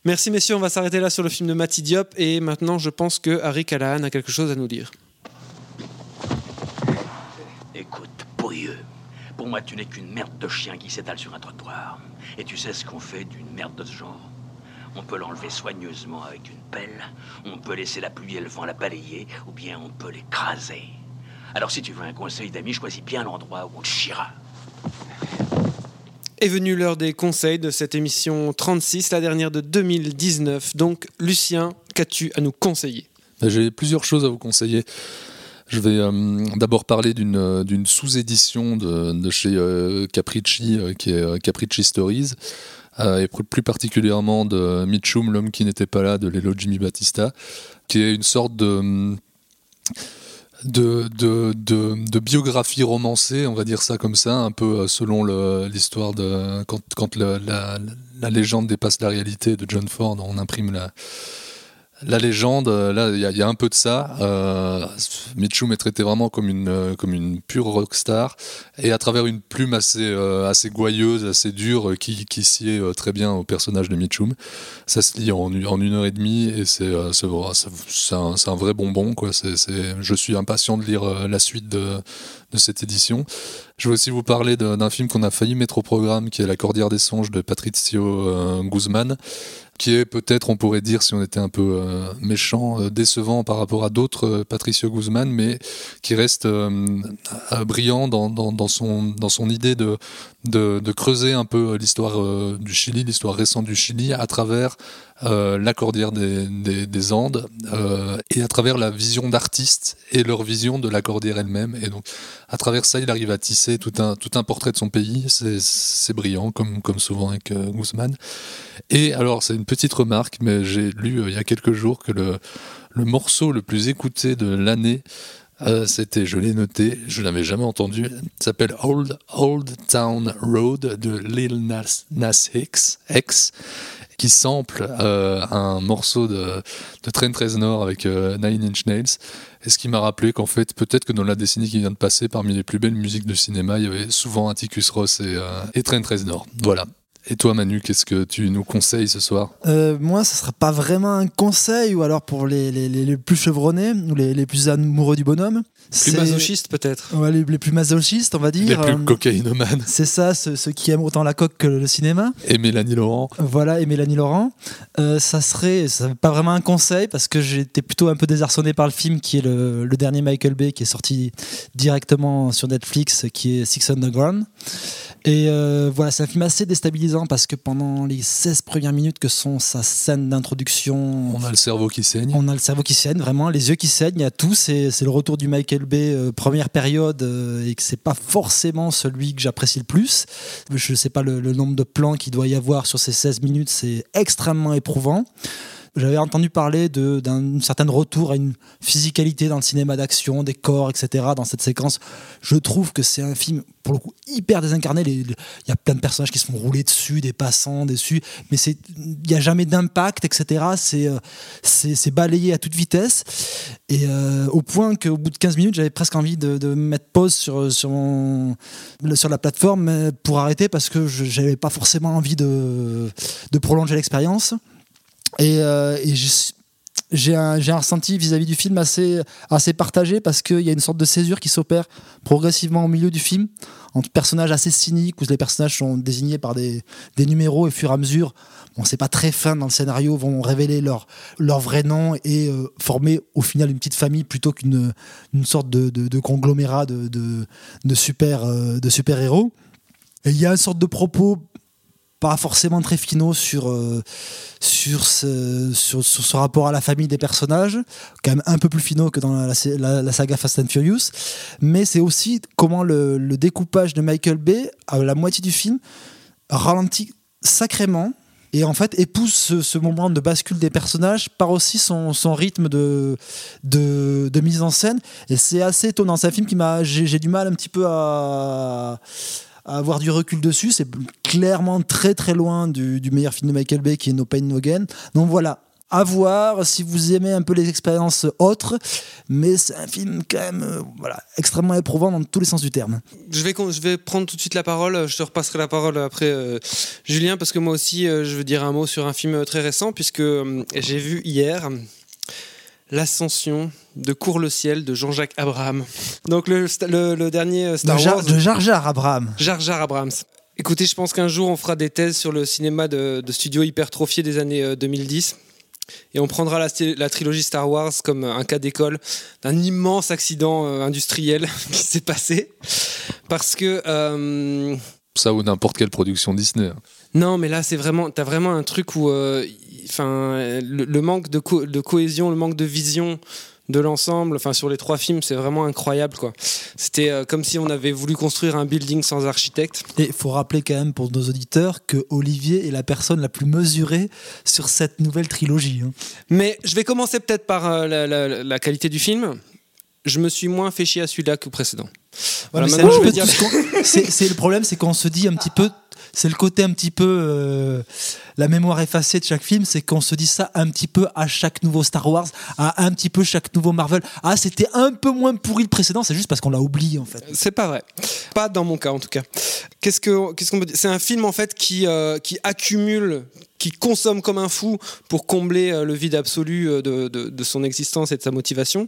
Merci, messieurs, on va s'arrêter là sur le film de Matty Diop, et maintenant, je pense que Harry Callahan a quelque chose à nous dire. Écoute, pourrieux. Pour moi, tu n'es qu'une merde de chien qui s'étale sur un trottoir. Et tu sais ce qu'on fait d'une merde de ce genre on peut l'enlever soigneusement avec une pelle, on peut laisser la pluie et le vent la balayer, ou bien on peut l'écraser. Alors si tu veux un conseil d'ami, choisis bien l'endroit où on le chira. Est venue l'heure des conseils de cette émission 36, la dernière de 2019. Donc, Lucien, qu'as-tu à nous conseiller? Ben, J'ai plusieurs choses à vous conseiller. Je vais euh, d'abord parler d'une euh, sous-édition de, chez euh, Capricci, qui est Capricci Stories. Euh, et plus particulièrement de Mitchum, l'homme qui n'était pas là, de Lelo Jimmy Batista, qui est une sorte de de, de, de, biographie romancée, on va dire ça comme ça, un peu euh, selon l'histoire de quand, quand la, la, légende dépasse la réalité de John Ford, on imprime la, la légende, euh, là, il y, a un peu de ça. Euh, Mitchum est traité vraiment comme une, euh, comme une pure rockstar, et à travers une plume assez, euh, assez gouailleuse, assez dure, qui, qui sied très bien au personnage de Mitchum. Ça se lit en, une heure et demie, et c'est un, un, vrai bonbon. Quoi. Je suis impatient de lire la suite de, de cette édition. Je vais aussi vous parler d'un film qu'on a failli mettre au programme, qui est La Cordière des Songes de Patricio Guzman qui est peut-être, on pourrait dire, si on était un peu euh, méchant, euh, décevant par rapport à d'autres euh, Patricio Guzman, mais qui reste brillant dans, son, idée de creuser un peu l'histoire du Chili, l'histoire récente du Chili, à travers euh, la des, des, Andes euh, et à travers la vision d'artistes et leur vision de la elle-même. Et donc, à travers ça, il arrive à tisser tout un, tout un portrait de son pays. C'est brillant, comme, comme souvent avec euh, Guzman. Et alors, c'est une petite remarque, mais j'ai lu il y a quelques jours que le, le morceau le plus écouté de l'année, c'était, je l'ai noté, je l'avais jamais entendu, s'appelle Old, Old Town Road de Lil Nas, Nas X qui sample euh, un morceau de, Train 13 Nord avec euh, Nine Inch Nails. Et ce qui m'a rappelé qu'en fait, peut-être que dans la décennie qui vient de passer, parmi les plus belles musiques de cinéma, il y avait souvent Atticus Ross et, euh, Train 13 Nord. Voilà. Et toi, Manu, qu'est-ce que tu nous conseilles ce soir? Euh, Moi, ce sera pas vraiment un conseil, ou alors pour les, les, les plus chevronnés, ou les, les, plus amoureux du bonhomme. Plus masochistes, peut-être. Ouais, les, plus masochistes, on va dire. Les plus euh, cocaïnomanes. C'est ça, ceux, qui aiment autant la coque que le cinéma. Et Mélanie Laurent. Voilà, et Mélanie Laurent. Euh, ça serait ça pas vraiment un conseil, parce que j'étais plutôt un peu désarçonné par le film, qui est le, le dernier Michael Bay, qui est sorti directement sur Netflix, qui est Six Underground. Et euh, voilà, c'est un film assez déstabilisant parce que pendant les 16 premières minutes que sont sa scène d'introduction. On a le cerveau qui saigne. On a le cerveau qui saigne, vraiment, les yeux qui saignent, il y a tout. C'est, le retour du Michael Euh, première période euh, et que c'est pas forcément celui que j'apprécie le plus. Je sais pas le, le nombre de plans qu'il doit y avoir sur ces 16 minutes, c'est extrêmement éprouvant. J'avais entendu parler d'un certain retour à une physicalité dans le cinéma d'action, des corps, etc. dans cette séquence. Je trouve que c'est un film, pour le coup, hyper désincarné. Il y a plein de personnages qui se font rouler dessus, des passants dessus, mais il n'y a jamais d'impact, etc. Euh, c'est balayé à toute vitesse. Et euh, au point qu'au bout de 15 minutes, j'avais presque envie de, mettre pause sur, sur, la plateforme pour arrêter parce que je n'avais pas forcément envie de prolonger l'expérience. Et, euh, j'ai un, un, ressenti vis-à-vis du film assez, assez partagé parce qu'il y a une sorte de césure qui s'opère progressivement au milieu du film entre personnages assez cyniques où les personnages sont désignés par des, des numéros et au fur et à mesure, bon, c'est pas très fin dans le scénario, vont révéler leur, leur vrai nom et euh, former au final une petite famille plutôt qu'une une sorte de, de, conglomérat de, de, super, euh, de super héros. il y a une sorte de propos pas forcément très finaux sur, euh, sur, ce, sur, ce rapport à la famille des personnages, quand même un peu plus finaux que dans la, saga Fast and Furious, mais c'est aussi comment le, découpage de Michael Bay, à la moitié du film, ralentit sacrément et en fait épouse ce, moment de bascule des personnages par aussi son, son rythme de, de, mise en scène. Et c'est assez étonnant. C'est un film qui m'a j'ai du mal un petit peu à avoir du recul dessus. C'est clairement très très loin du, meilleur film de Michael Bay qui est No Pain No Gain. Donc voilà, à voir si vous aimez un peu les expériences autres, mais c'est un film quand même euh, voilà, extrêmement éprouvant dans tous les sens du terme. Je vais, je vais prendre tout de suite la parole, je te repasserai la parole après euh, Julien, parce que moi aussi euh, je veux dire un mot sur un film très récent, puisque j'ai vu hier L'ascension de Cours le ciel de Jean-Jacques Abraham. Donc le, le, dernier euh, Star de Wars. De Jar Jar Abraham. Jar Jar Abrams. Écoutez, je pense qu'un jour on fera des thèses sur le cinéma de, de studio hypertrophié des années 2010. Euh, Et on prendra la, la, trilogie Star Wars comme un cas d'école d'un immense accident euh, industriel qui s'est passé. Parce que. Ça ou n'importe quelle production Disney. Hein. Non, mais là, c'est vraiment, t'as vraiment un truc où, enfin, le, manque de, de, cohésion, le manque de vision de l'ensemble, enfin sur les trois films, c'est vraiment incroyable quoi. C'était euh, comme si on avait voulu construire un building sans architecte. Et il faut rappeler quand même pour nos auditeurs que Olivier est la personne la plus mesurée sur cette nouvelle trilogie. Hein. Mais je vais commencer peut-être par euh, la, qualité du film. Je me suis moins fait chier à celui-là que au précédent. Voilà, c'est le problème, c'est qu'on se dit un petit peu c'est le côté un petit peu euh, la mémoire effacée de chaque film, c'est qu'on se dit ça un petit peu à chaque nouveau Star Wars, à un petit peu chaque nouveau Marvel. Ah, c'était un peu moins pourri le précédent, c'est juste parce qu'on l'a oublié en fait. C'est pas vrai, pas dans mon cas en tout cas. Qu'est-ce que qu'est-ce qu'on peut dire? C'est un film en fait qui euh, qui accumule qui consomme comme un fou pour combler euh, le vide absolu de, de, de, son existence et de sa motivation.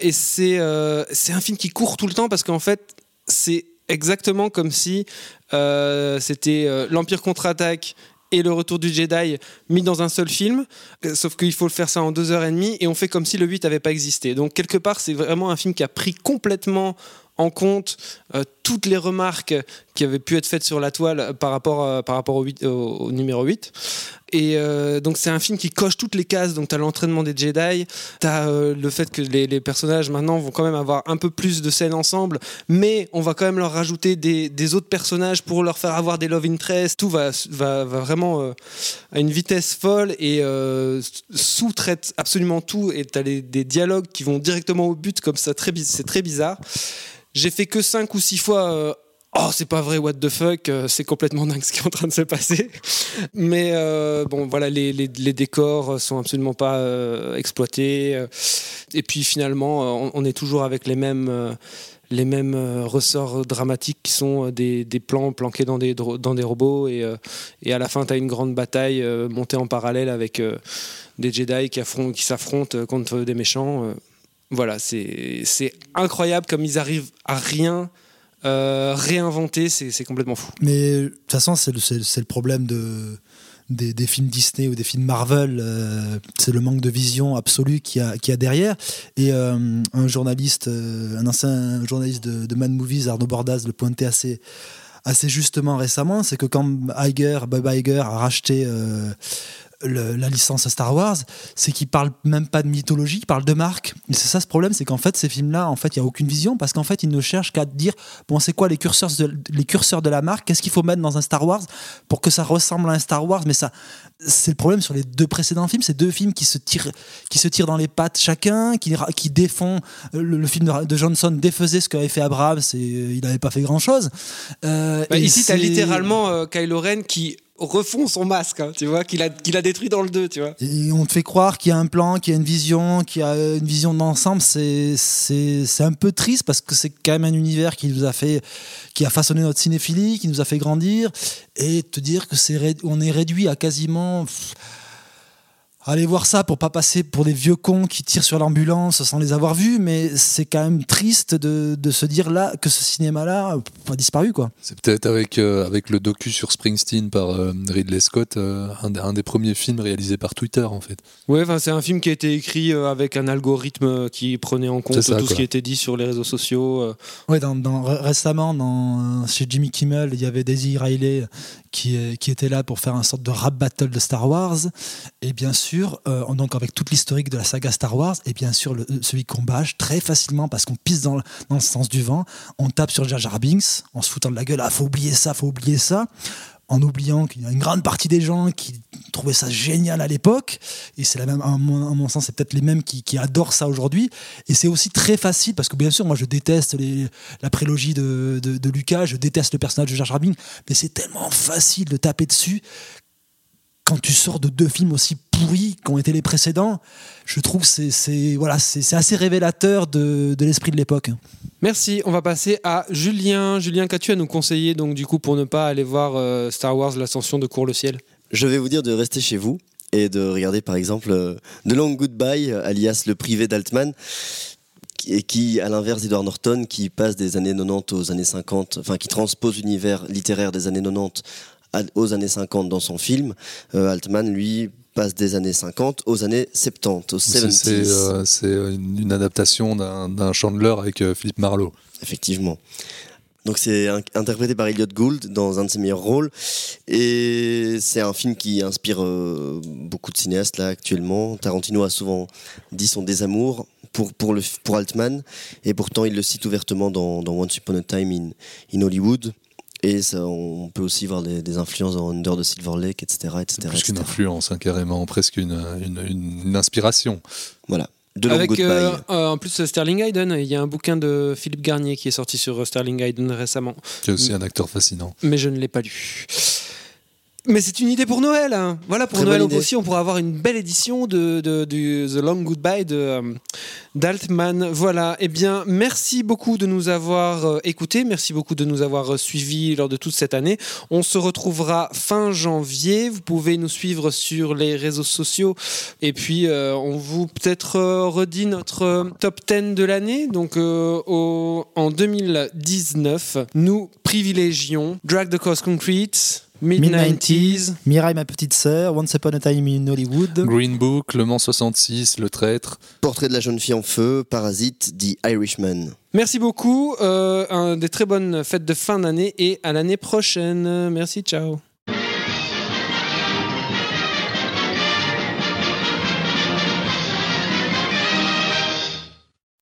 Et c'est c'est un film qui court tout le temps parce qu'en fait, c'est exactement comme si euh, c'était euh, l'Empire contre-attaque et le retour du Jedi mis dans un seul film, euh, sauf qu'il faut le faire ça en deux heures et demie, et on fait comme si le 8 n'avait pas existé. Donc quelque part, c'est vraiment un film qui a pris complètement en compte toutes les remarques qui avaient pu être faites sur la toile par rapport, par rapport au, numéro 8. Et euh, donc c'est un film qui coche toutes les cases. Donc tu as l'entraînement des Jedi, tu as euh, le fait que les, personnages maintenant vont quand même avoir un peu plus de scènes ensemble, mais on va quand même leur rajouter des, autres personnages pour leur faire avoir des love interests. Tout va, vraiment euh, à une vitesse folle et sous-traite absolument tout. Et tu as des dialogues qui vont directement au but comme ça. C'est très bizarre. J'ai fait que 5 ou 6 fois oh c'est pas vrai what the fuck euh, c'est complètement dingue ce qui est en train de se passer. Mais euh, bon voilà les, les, décors sont absolument pas euh, exploités et puis finalement on, est toujours avec les mêmes les mêmes ressorts dramatiques qui sont des, des, plans planqués dans des, dans des robots et, et à la fin tu as une grande bataille montée en parallèle avec des Jedi qui, qui s'affrontent contre des méchants voilà c'est incroyable comme ils arrivent à rien euh, réinventer, c'est complètement fou. Mais de toute façon, c'est le, problème de, des, films Disney ou des films Marvel, euh, c'est le manque de vision absolue qu'il y, a, derrière. Et euh, un journaliste, un ancien journaliste de, de, Mad Movies, Arnaud Bordas, le pointait assez, assez justement récemment, c'est que quand Iger, Bob Iger a racheté la licence Star Wars, c'est qu'ils parlent même pas de mythologie, ils parlent de marque. Et c'est ça ce problème, c'est qu'en fait ces films-là, en fait, il y a aucune vision parce qu'en fait ils ne cherchent qu'à dire bon, c'est quoi les curseurs de, les curseurs de la marque, qu'est-ce qu'il faut mettre dans un Star Wars pour que ça ressemble à un Star Wars, mais ça, c'est le problème sur les deux précédents films, c'est deux films qui se tirent, qui se tirent dans les pattes chacun, qui, qui défont le, film de, Johnson défaisait ce qu'avait fait Abrams, et il n'avait pas fait grand-chose. Euh, bah, ici, tu as littéralement euh, Kylo Ren qui refond son masque, hein, tu vois, qu'il a, qu'il a détruit dans le 2, tu vois. Et on te fait croire qu'il y a un plan, qu'il y a une vision, qu'il y a une vision d'ensemble. C'est, c'est, c'est un peu triste parce que c'est quand même un univers qui nous a fait, qui a façonné notre cinéphilie, qui nous a fait grandir. Et te dire que c'est, on est réduit à quasiment Allez voir ça pour pas passer pour des vieux cons qui tirent sur l'ambulance sans les avoir vus, mais c'est quand même triste de, de, se dire là que ce cinéma-là a disparu quoi. C'est peut-être avec euh, avec le docu sur Springsteen par euh, Ridley Scott, euh, un, des premiers films réalisés par Twitter en fait. Ouais, enfin c'est un film qui a été écrit avec un algorithme qui prenait en compte tout ce qui était dit sur les réseaux sociaux. Ouais, dans, dans, récemment dans, chez Jimmy Kimmel, il y avait Daisy Riley qui, qui était là pour faire un sorte de rap battle de Star Wars et bien sûr euh, donc avec toute l'historique de la saga Star Wars, et bien sûr le, celui qu'on bâche très facilement parce qu'on pisse dans le, sens du vent, on tape sur Jar Jar Binks en se foutant de la gueule, ah faut oublier ça, faut oublier ça. En oubliant qu'il y a une grande partie des gens qui trouvaient ça génial à l'époque, et c'est la même, à mon, sens, c'est peut-être les mêmes qui, adorent ça aujourd'hui. Et c'est aussi très facile parce que bien sûr, moi, je déteste la prélogie de, de, Lucas, je déteste le personnage de Jar Jar Binks, mais c'est tellement facile de taper dessus quand tu sors de deux films aussi pourris qu'ont été les précédents, je trouve c'est c'est voilà c'est assez révélateur de, de l'esprit de l'époque. Merci. On va passer à Julien. Julien, qu'as-tu à nous conseiller donc du coup pour ne pas aller voir euh, Star Wars l'ascension de Cours le ciel? Je vais vous dire de rester chez vous et de regarder par exemple euh, The Long Goodbye, alias le privé d'Altman et qui, à l'inverse d'Edward Norton, qui passe des années 90 aux années 50, enfin qui transpose l'univers littéraire des années 90 aux années 50 dans son film. Euh, Altman, lui, passe des années 50 aux années 70, aux 70s. C'est euh, une adaptation d'un Chandler avec euh, Philippe Marlowe. Effectivement. Donc c'est interprété par Elliot Gould dans un de ses meilleurs rôles et c'est un film qui inspire beaucoup de cinéastes là actuellement. Tarantino a souvent dit son désamour pour pour le pour Altman et pourtant il le cite ouvertement dans, dans Once Upon a Time in, in Hollywood. Et ça, on peut aussi voir des, influences dans Under de Silver Lake, etc. etc. Plus qu'une influence, hein, carrément, presque une, une, une, inspiration. Voilà. De Avec euh, euh, en plus Sterling Hayden, il y a un bouquin de Philippe Garnier qui est sorti sur Sterling Hayden récemment. Qui est aussi un acteur fascinant. Mais je ne l'ai pas lu. Mais c'est une idée pour Noël. Hein. Voilà, pour Noël aussi, on pourra avoir une belle édition de, de, The Long Goodbye de euh, d'Altman. Voilà. Eh bien, merci beaucoup de nous avoir euh, écoutés. Merci beaucoup de nous avoir euh, suivis lors de toute cette année. On se retrouvera fin janvier. Vous pouvez nous suivre sur les réseaux sociaux. Et puis, on vous peut-être redit notre top 10 de l'année. Donc, au, en 2019, nous privilégions Drag the Cause Concrete. Mid-90s. Mirai, ma petite sœur. Once Upon a Time in Hollywood. Green Book, Le Mans 66, Le Traître. Portrait de la jeune fille en feu, Parasite, The Irishman. Merci beaucoup. Euh, des très bonnes fêtes de fin d'année et à l'année prochaine. Merci, ciao.